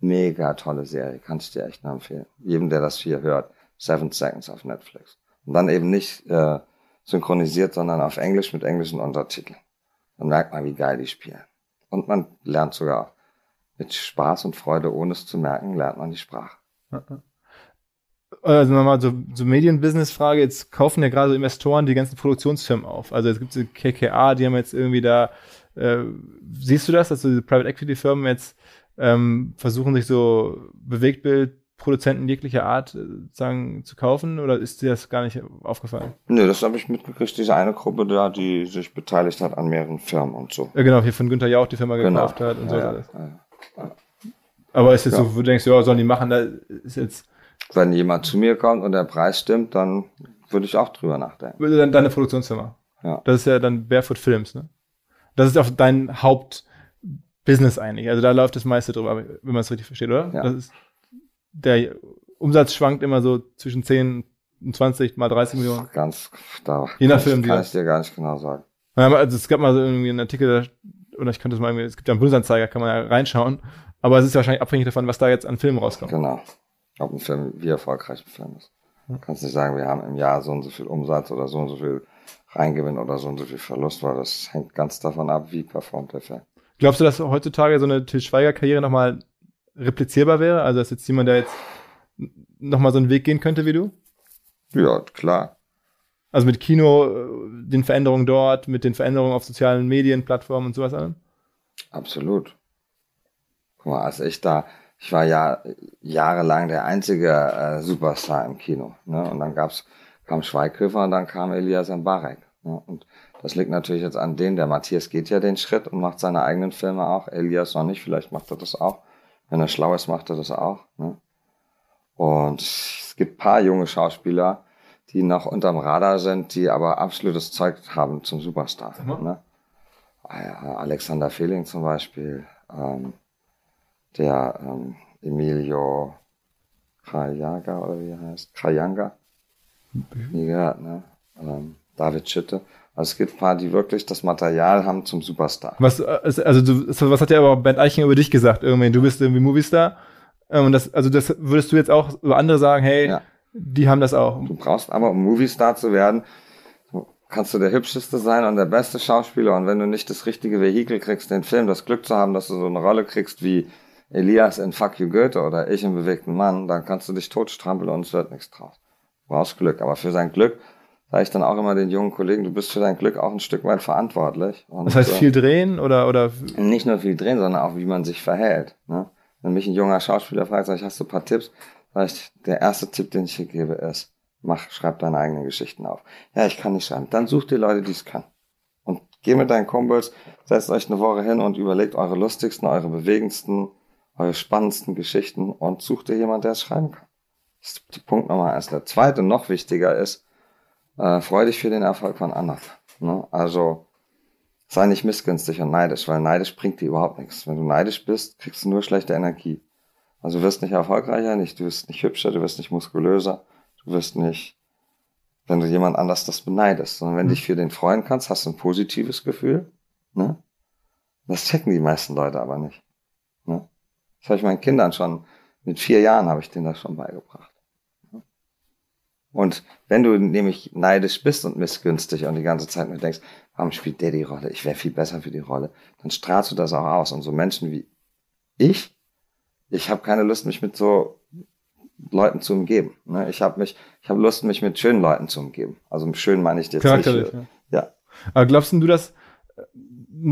Mega tolle Serie. Kann ich dir echt nur empfehlen. Jedem, der das hier hört. Seven Seconds auf Netflix. Und dann eben nicht äh, synchronisiert, sondern auf Englisch mit englischen Untertiteln. Dann merkt man, wie geil die spielen. Und man lernt sogar mit Spaß und Freude, ohne es zu merken, lernt man die Sprache. Also nochmal so, so Medienbusiness-Frage. Jetzt kaufen ja gerade so Investoren die ganzen Produktionsfirmen auf. Also es gibt so KKA, die haben jetzt irgendwie da, äh, siehst du das, dass so diese Private Equity Firmen jetzt ähm, versuchen, sich so Bewegtbildproduzenten jeglicher Art äh, sagen, zu kaufen? Oder ist dir das gar nicht aufgefallen? Nö, das habe ich mitgekriegt, diese eine Gruppe da, die sich beteiligt hat an mehreren Firmen und so. Ja, genau, hier von Günther Jauch die Firma Genau. gekauft hat und so. Ja, alles. ja. Aber ist jetzt so, wo du denkst, ja, sollen die machen, da ist jetzt Wenn jemand zu mir kommt und der Preis stimmt, dann würde ich auch drüber nachdenken. dann deine Produktionsfirma. Ja. Das ist ja dann Barefoot Films, ne? Das ist auch dein Hauptbusiness eigentlich. Also da läuft das meiste drüber, wenn man es richtig versteht, oder? Ja. Das ist, der Umsatz schwankt immer so zwischen 10 und 20 mal 30 Millionen. Ganz, da Je nach Film, ich, kann ich dir gar nicht genau sagen. Also es gab mal so irgendwie einen Artikel, oder ich könnte es mal irgendwie, es gibt ja einen Bundesanzeiger, kann man ja reinschauen. Aber es ist wahrscheinlich abhängig davon, was da jetzt an Filmen rauskommt. Genau. Ob ein Film, wie erfolgreich ein Film ist. Du kannst nicht sagen, wir haben im Jahr so und so viel Umsatz oder so und so viel Reingewinn oder so und so viel Verlust, weil das hängt ganz davon ab, wie performt der Film. Glaubst du, dass heutzutage so eine Til Schweiger-Karriere nochmal replizierbar wäre? Also, dass jetzt jemand, der jetzt nochmal so einen Weg gehen könnte wie du? Ja, klar. Also mit Kino, äh, den Veränderungen dort, mit den Veränderungen auf sozialen Medien, Plattformen und sowas allem? Absolut. Guck mal, als ich da, ich war ja jahrelang der einzige äh, Superstar im Kino. Ne? Und dann gab's, kam Schweighöfer und dann kam Elias Mbarek. Ne? Und das liegt natürlich jetzt an denen. Der Matthias geht ja den Schritt und macht seine eigenen Filme auch. Elias noch nicht, vielleicht macht er das auch. Wenn er schlau ist, macht er das auch. Ne? Und es gibt paar junge Schauspieler, die noch unterm Radar sind, die aber absolutes Zeug haben zum Superstar. Ne? Ah Alexander Fehling zum Beispiel, ähm, der ähm, Emilio Krajaga oder wie er heißt, Krajanga, nie gehört, ne? Ähm, David Schütte. Also es gibt ein paar, die wirklich das Material haben zum Superstar. Was, äh, also du, was hat ja aber Bernd Eichinger über dich gesagt? Irgendwie, du bist irgendwie Moviestar. Ähm, Und das, also das würdest du jetzt auch über andere sagen, hey, Ja. die haben das auch. Du brauchst aber, um Moviestar zu werden, kannst du der hübscheste sein und der beste Schauspieler. Und wenn du nicht das richtige Vehikel kriegst, den Film, das Glück zu haben, dass du so eine Rolle kriegst wie Elias in Fuck You Goethe oder ich im bewegten Mann, dann kannst du dich totstrampeln und es wird nichts draus. Du brauchst Glück. Aber für sein Glück sage ich dann auch immer den jungen Kollegen, du bist für dein Glück auch ein Stück weit verantwortlich. Und, Das heißt äh, viel drehen oder, oder nicht nur viel drehen, sondern auch wie man sich verhält. Ne? Wenn mich ein junger Schauspieler fragt, sag ich, hast du ein paar Tipps? Sag ich, der erste Tipp, den ich hier gebe, ist, mach, schreib deine eigenen Geschichten auf. Ja, ich kann nicht schreiben. Dann such dir Leute, die es können. Und geh mit deinen Kumpels, setzt euch eine Woche hin und überlegt eure lustigsten, eure bewegendsten, eure spannendsten Geschichten und sucht dir jemand, der es schreiben kann. Das ist Punkt Nummer eins. Der zweite, noch wichtiger ist, äh, freu dich für den Erfolg von anderen. Ne? Also, sei nicht missgünstig und neidisch, weil neidisch bringt dir überhaupt nichts. Wenn du neidisch bist, kriegst du nur schlechte Energie. Also du wirst nicht erfolgreicher, nicht, du wirst nicht hübscher, du wirst nicht muskulöser, du wirst nicht, wenn du jemand anders das beneidest, sondern wenn du dich für den freuen kannst, hast du ein positives Gefühl. Ne? Das checken die meisten Leute aber nicht. Das habe ich meinen Kindern schon, mit vier Jahren habe ich denen das schon beigebracht. Und wenn du nämlich neidisch bist und missgünstig und die ganze Zeit nur denkst, warum spielt der die Rolle? Ich wäre viel besser für die Rolle. Dann strahlst du das auch aus. Und so Menschen wie ich, ich habe keine Lust, mich mit so Leuten zu umgeben. Ne? Ich habe mich, ich habe Lust, mich mit schönen Leuten zu umgeben. Also mit schön meine ich jetzt nicht. Ja. Ja. Aber glaubst du, dass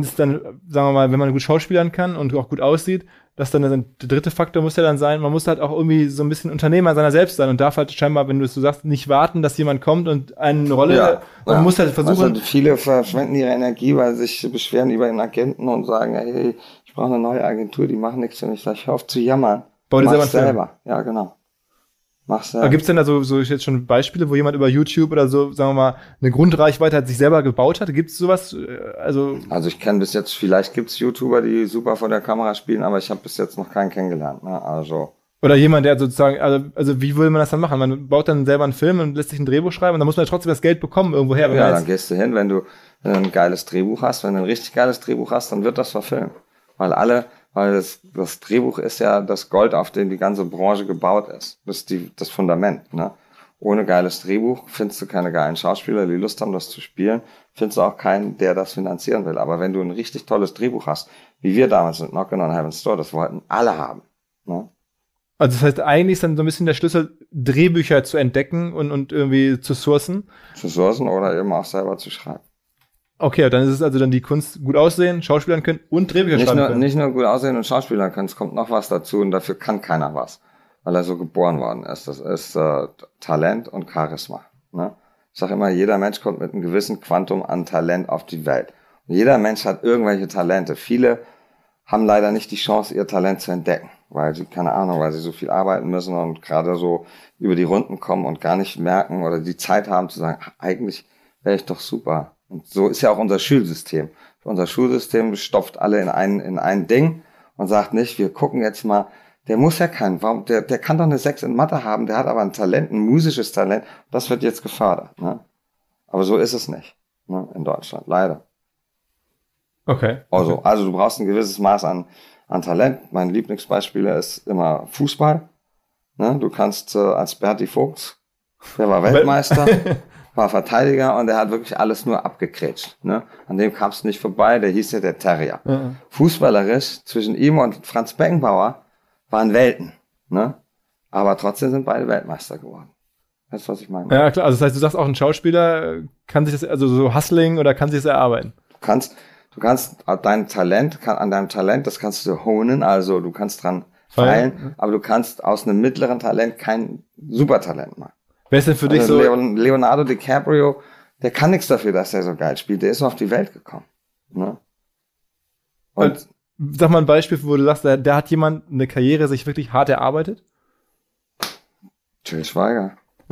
ist dann, sagen wir mal, wenn man gut schauspielern kann und auch gut aussieht, dass dann der dritte Faktor muss ja dann sein, man muss halt auch irgendwie so ein bisschen Unternehmer seiner selbst sein und darf halt scheinbar, wenn du es so sagst, nicht warten, dass jemand kommt und eine Rolle, Ja, man ja. muss halt versuchen, Also viele verschwenden ihre Energie, weil sie sich beschweren über den Agenten und sagen, hey, ich brauche eine neue Agentur, die machen nichts für mich. Sag ich, hör auf zu jammern. Bau dir selber selber. Ja, genau. Mach Aber selber. Gibt es denn da so, so jetzt schon Beispiele, wo jemand über YouTube oder so, sagen wir mal, eine Grundreichweite hat, sich selber gebaut hat? Gibt es sowas? Äh, Also, Also ich kenne bis jetzt, vielleicht gibt's YouTuber, die super vor der Kamera spielen, aber ich habe bis jetzt noch keinen kennengelernt. Ne? Also oder jemand, der sozusagen, also, also wie will man das dann machen? Man baut dann selber einen Film und lässt sich ein Drehbuch schreiben und dann muss man ja trotzdem das Geld bekommen irgendwoher. ja, dann gehst du hin, wenn du, wenn du ein geiles Drehbuch hast, wenn du ein richtig geiles Drehbuch hast, dann wird das verfilmt. Weil alle, weil das, das Drehbuch ist ja das Gold, auf dem die ganze Branche gebaut ist. Das ist die, das Fundament. Ne? Ohne geiles Drehbuch findest du keine geilen Schauspieler, die Lust haben, das zu spielen. Findest du auch keinen, der das finanzieren will. Aber wenn du ein richtig tolles Drehbuch hast, wie wir damals mit Knockin' on Heaven's Door, das wollten alle haben. Ne? Also das heißt, eigentlich ist dann so ein bisschen der Schlüssel, Drehbücher zu entdecken und, und irgendwie zu sourcen. Zu sourcen oder eben auch selber zu schreiben. Okay, dann ist es also dann die Kunst, gut aussehen, Schauspielern können und Drehbücher Nicht schreiben nur, können. nicht nur gut aussehen und Schauspieler können, es kommt noch was dazu und dafür kann keiner was, weil er so geboren worden ist. Das ist äh, Talent und Charisma. Ne? Ich sage immer, jeder Mensch kommt mit einem gewissen Quantum an Talent auf die Welt. Und jeder Mensch hat irgendwelche Talente. Viele haben leider nicht die Chance, ihr Talent zu entdecken, weil sie, keine Ahnung, weil sie so viel arbeiten müssen und gerade so über die Runden kommen und gar nicht merken oder die Zeit haben zu sagen, ach, eigentlich wäre ich doch super. Und so ist ja auch unser Schulsystem. Unser Schulsystem stopft alle in ein, in ein Ding und sagt nicht, wir gucken jetzt mal, der muss ja keinen, warum, der, der kann doch eine Sechs in Mathe haben, der hat aber ein Talent, ein musisches Talent, das wird jetzt gefördert. Ne? Aber so ist es nicht ne? in Deutschland, leider. Okay. Also, also du brauchst ein gewisses Maß an, an Talent. Mein Lieblingsbeispiel ist immer Fußball. Ne? Du kannst äh, als Berti Vogts, der war Weltmeister, war Verteidiger und der hat wirklich alles nur abgekrätscht. Ne? An dem kamst du nicht vorbei, der hieß ja der Terrier. Ja. Fußballerisch zwischen ihm und Franz Beckenbauer waren Welten. Ne? Aber trotzdem sind beide Weltmeister geworden. Weißt du, was ich meine? Ja, klar. Also das heißt, du sagst auch, ein Schauspieler äh, kann sich das, also so Hustling oder kann sich das erarbeiten. Du kannst, du kannst dein Talent, kann, an deinem Talent, das kannst du honen, also du kannst dran Feilen. feilen, aber du kannst aus einem mittleren Talent kein Supertalent machen. Wer ist denn für dich Also so, Leon, Leonardo DiCaprio, der kann nichts dafür, dass er so geil spielt. Der ist nur auf die Welt gekommen. Ne? Und sag mal ein Beispiel, wo du sagst, da, da hat jemand eine Karriere sich wirklich hart erarbeitet? Till Schweiger.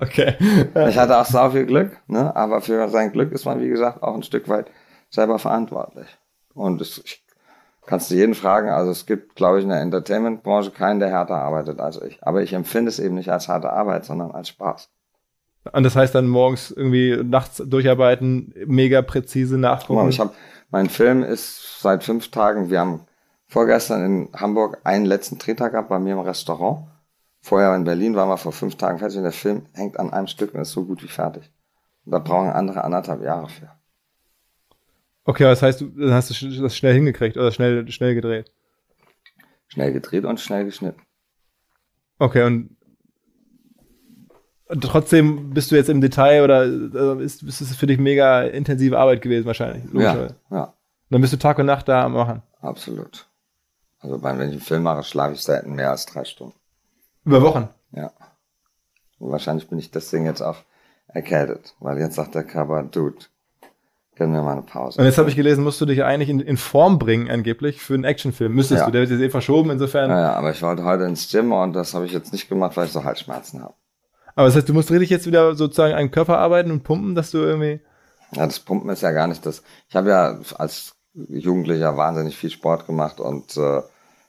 okay. Ich hatte auch sau viel Glück, ne? aber für sein Glück ist man, wie gesagt, auch ein Stück weit selber verantwortlich. Und es, ich, kannst du jeden fragen, also es gibt, glaube ich, in der Entertainment-Branche keinen, der härter arbeitet als ich. Aber ich empfinde es eben nicht als harte Arbeit, sondern als Spaß. Und das heißt dann morgens irgendwie nachts durcharbeiten, mega präzise Guck nachgucken. mal, ich hab, mein Film ist seit fünf Tagen, wir haben vorgestern in Hamburg einen letzten Drehtag gehabt bei mir im Restaurant. Vorher in Berlin waren wir vor fünf Tagen fertig und der Film hängt an einem Stück und ist so gut wie fertig. Und da brauchen andere anderthalb Jahre für. Okay, das heißt, du dann hast du das schnell hingekriegt oder schnell, schnell gedreht. Schnell gedreht und schnell geschnitten. Okay, und trotzdem bist du jetzt im Detail oder äh, ist, ist es für dich mega intensive Arbeit gewesen wahrscheinlich. Ja, ja, Dann bist du Tag und Nacht da am machen. absolut. Also wenn ich einen Film mache, schlafe ich selten mehr als drei Stunden. Über Wochen. Ja. Und wahrscheinlich bin ich deswegen jetzt auch erkältet, weil jetzt sagt der Körper, Dude, gönn mir mal eine Pause. Und jetzt habe ich gelesen, musst du dich eigentlich in, in Form bringen, angeblich, für einen Actionfilm. Müsstest Ja. du. Der wird jetzt eh verschoben, insofern. Ja, ja, aber ich wollte heute ins Gym und das habe ich jetzt nicht gemacht, weil ich so Halsschmerzen habe. Aber das heißt, du musst richtig jetzt wieder sozusagen an Körper arbeiten und pumpen, dass du irgendwie. Ja, das Pumpen ist ja gar nicht das. Ich habe ja als Jugendlicher wahnsinnig viel Sport gemacht und äh,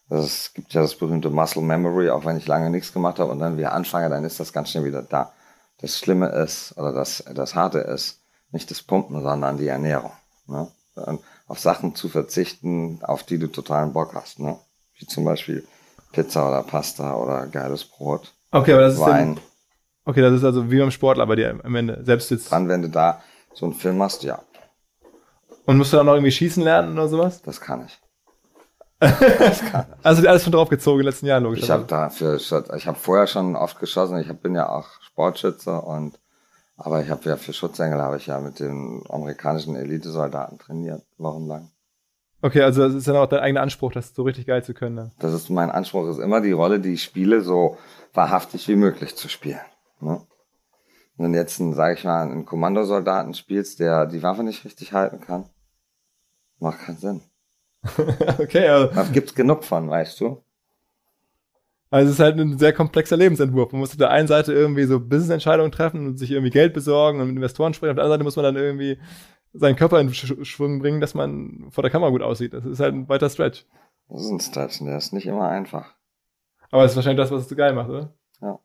es gibt ja das berühmte Muscle Memory, auch wenn ich lange nichts gemacht habe und dann wieder anfange, dann ist das ganz schnell wieder da. Das Schlimme ist, oder das, das Harte ist, nicht das Pumpen, sondern die Ernährung. Ne? Auf Sachen zu verzichten, auf die du totalen Bock hast. Ne? Wie zum Beispiel Pizza oder Pasta oder geiles Brot, Okay, aber das ist Wein. dann, Okay, das ist also wie beim Sportler bei dir am Ende. Selbst jetzt. Dann, wenn du da so einen Film machst, ja, Und musst du dann noch irgendwie schießen lernen oder sowas? das kann ich. Also alles schon drauf gezogen in den letzten Jahren, logisch. Ich habe dafür, ich habe vorher schon oft geschossen. Ich bin ja auch Sportschütze und Aber ich habe ja für Schutzengel habe ich ja mit den amerikanischen Elitesoldaten trainiert, wochenlang. Okay, also das ist dann auch dein eigener Anspruch, das so richtig geil zu können. Ne? Das ist mein Anspruch, ist immer die Rolle, die ich spiele, so wahrhaftig wie möglich zu spielen. Ne? Wenn jetzt, sage ich mal, einen Kommandosoldaten spielst, der die Waffe nicht richtig halten kann, macht keinen Sinn. okay, also. Da gibt's genug von, weißt du? Also es ist halt ein sehr komplexer Lebensentwurf. Man muss auf der einen Seite irgendwie so Business-Entscheidungen treffen und sich irgendwie Geld besorgen und mit Investoren sprechen. Auf der anderen Seite muss man dann irgendwie seinen Körper in Schwung bringen, dass man vor der Kamera gut aussieht. Das ist halt ein weiter Stretch. Das ist ein Stretch, der ist nicht immer einfach. Aber das ist wahrscheinlich das, was es so geil macht, oder? Ja.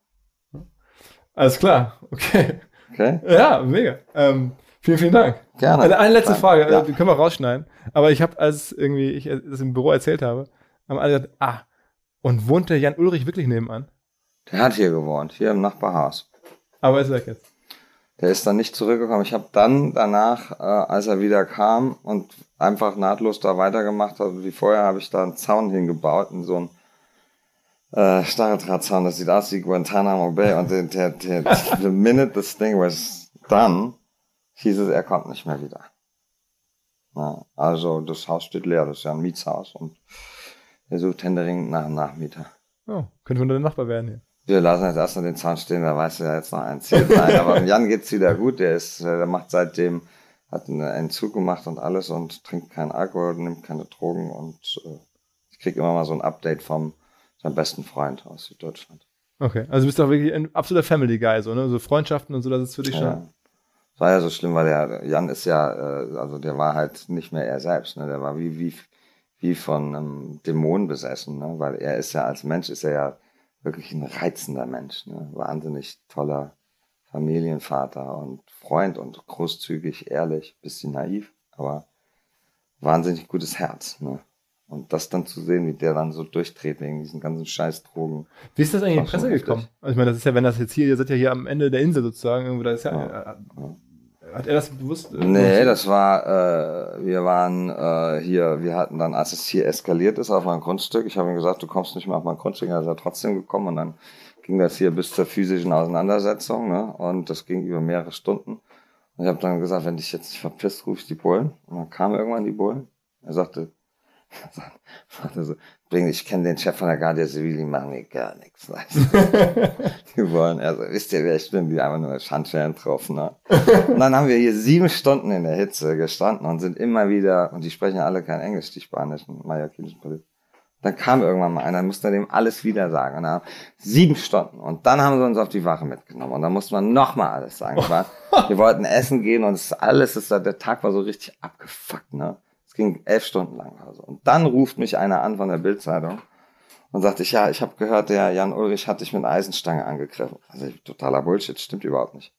Alles klar, okay. Okay? Ja, mega. Ähm, vielen, vielen Dank. Gerne. Eine, eine letzte. Frage, Ja. äh, die können wir rausschneiden. Aber ich habe, als irgendwie ich das im Büro erzählt habe, haben alle gesagt, ah, und wohnt der Jan Ulrich wirklich nebenan? Der hat hier gewohnt, hier im Nachbarhaus. Aber ist weg jetzt. Der ist dann nicht zurückgekommen. Ich habe dann danach, äh, als er wieder kam und einfach nahtlos da weitergemacht hat wie vorher, habe ich da einen Zaun hingebaut, in so einen äh, Stacheldrahtzaun. Das sieht aus wie Guantanamo Bay. Und der, der, der, the minute this thing was done, hieß es, er kommt nicht mehr wieder. Ja, also das Haus steht leer, das ist ja ein Mietshaus und er sucht händeringend nach einem Nachmieter. Oh, könnte von der Nachbar werden hier. Wir lassen jetzt erstmal den Zaun stehen, wer weiß, wer jetzt noch einen zieht. Nein, aber dem Jan geht's wieder gut. Der ist, äh, der macht seitdem, hat einen Entzug gemacht und alles und trinkt keinen Alkohol, nimmt keine Drogen und äh, ich krieg immer mal so ein Update vom seinem besten Freund aus Süddeutschland. Okay, also du bist doch wirklich ein absoluter Family Guy, so, ne? So Freundschaften und so, das ist für dich Ja. schon. Das war ja so schlimm, weil der Jan ist ja, äh, also der war halt nicht mehr er selbst, ne? Der war wie, wie, wie von einem Dämon besessen, ne? Weil er ist ja als Mensch ist er ja wirklich ein reizender Mensch, ne? Wahnsinnig toller Familienvater und Freund und großzügig, ehrlich, bisschen naiv, aber wahnsinnig gutes Herz, ne? Und das dann zu sehen, wie der dann so durchdreht wegen diesen ganzen scheiß Drogen. Wie ist das eigentlich in die Presse gekommen? Also ich meine, das ist ja, wenn das jetzt hier, ihr seid ja hier am Ende der Insel sozusagen, irgendwo, da ist ja, Ja. äh, hat er das bewusst? äh, Nee, das war, äh, wir waren äh, hier, wir hatten dann, als es hier eskaliert ist auf meinem Grundstück, ich habe ihm gesagt, du kommst nicht mehr auf mein Grundstück, er ist er trotzdem gekommen und dann ging das hier bis zur physischen Auseinandersetzung, ne? Und das ging über mehrere Stunden. Und ich habe dann gesagt, wenn dich jetzt nicht verpisst, ruf ich die Bullen. Und dann kamen irgendwann die Bullen. Er sagte, bring, ich kenne den Chef von der Guardia Civil, die machen mir gar nichts. Du? die wollen, also wisst ihr, wer ich bin, die einfach nur Schandschellen drauf, ne? Und dann haben wir hier sieben Stunden in der Hitze gestanden und sind immer wieder, und die sprechen ja alle kein Englisch, die spanischen, mallorquinischen Polizisten. Dann kam irgendwann mal einer, musste dem alles wieder sagen. Und dann sieben Stunden. Und dann haben sie uns auf die Wache mitgenommen. Und dann musste man nochmal alles sagen. War, wir wollten essen gehen und es alles ist, der Tag war so richtig abgefuckt, ne? Es ging elf Stunden lang. Also. Und dann ruft mich einer an von der Bildzeitung und sagte ich, ja, ich habe gehört, der Jan Ulrich hat dich mit einer Eisenstange angegriffen. Also ich, totaler Bullshit, stimmt überhaupt nicht.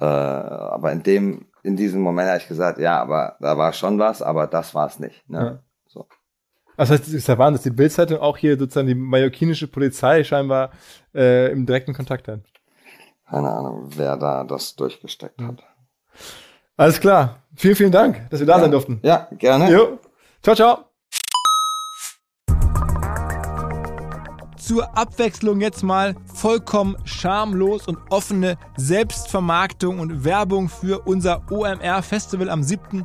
Äh, aber in dem, in diesem Moment habe ich gesagt, ja, aber da war schon was, aber das war es nicht. Ne? Ja. So. Das heißt, es ist ja Wahnsinn, dass die Bildzeitung auch hier sozusagen die mallorquinische Polizei scheinbar äh, im direkten Kontakt hat. Keine Ahnung, wer da das durchgesteckt hat. Alles klar. Vielen, vielen Dank, dass wir da sein durften. Ja, gerne. Jo. Ciao, ciao. Zur Abwechslung jetzt mal vollkommen schamlos und offene Selbstvermarktung und Werbung für unser OMR-Festival am 7.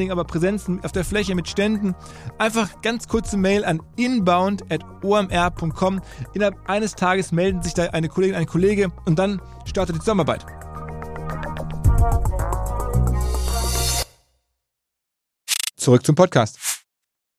Dingen aber Präsenzen auf der Fläche, mit Ständen. Einfach ganz kurze Mail an inbound.omr.com. Innerhalb eines Tages melden sich da eine Kollegin, ein Kollege und dann startet die Zusammenarbeit. Zurück zum Podcast.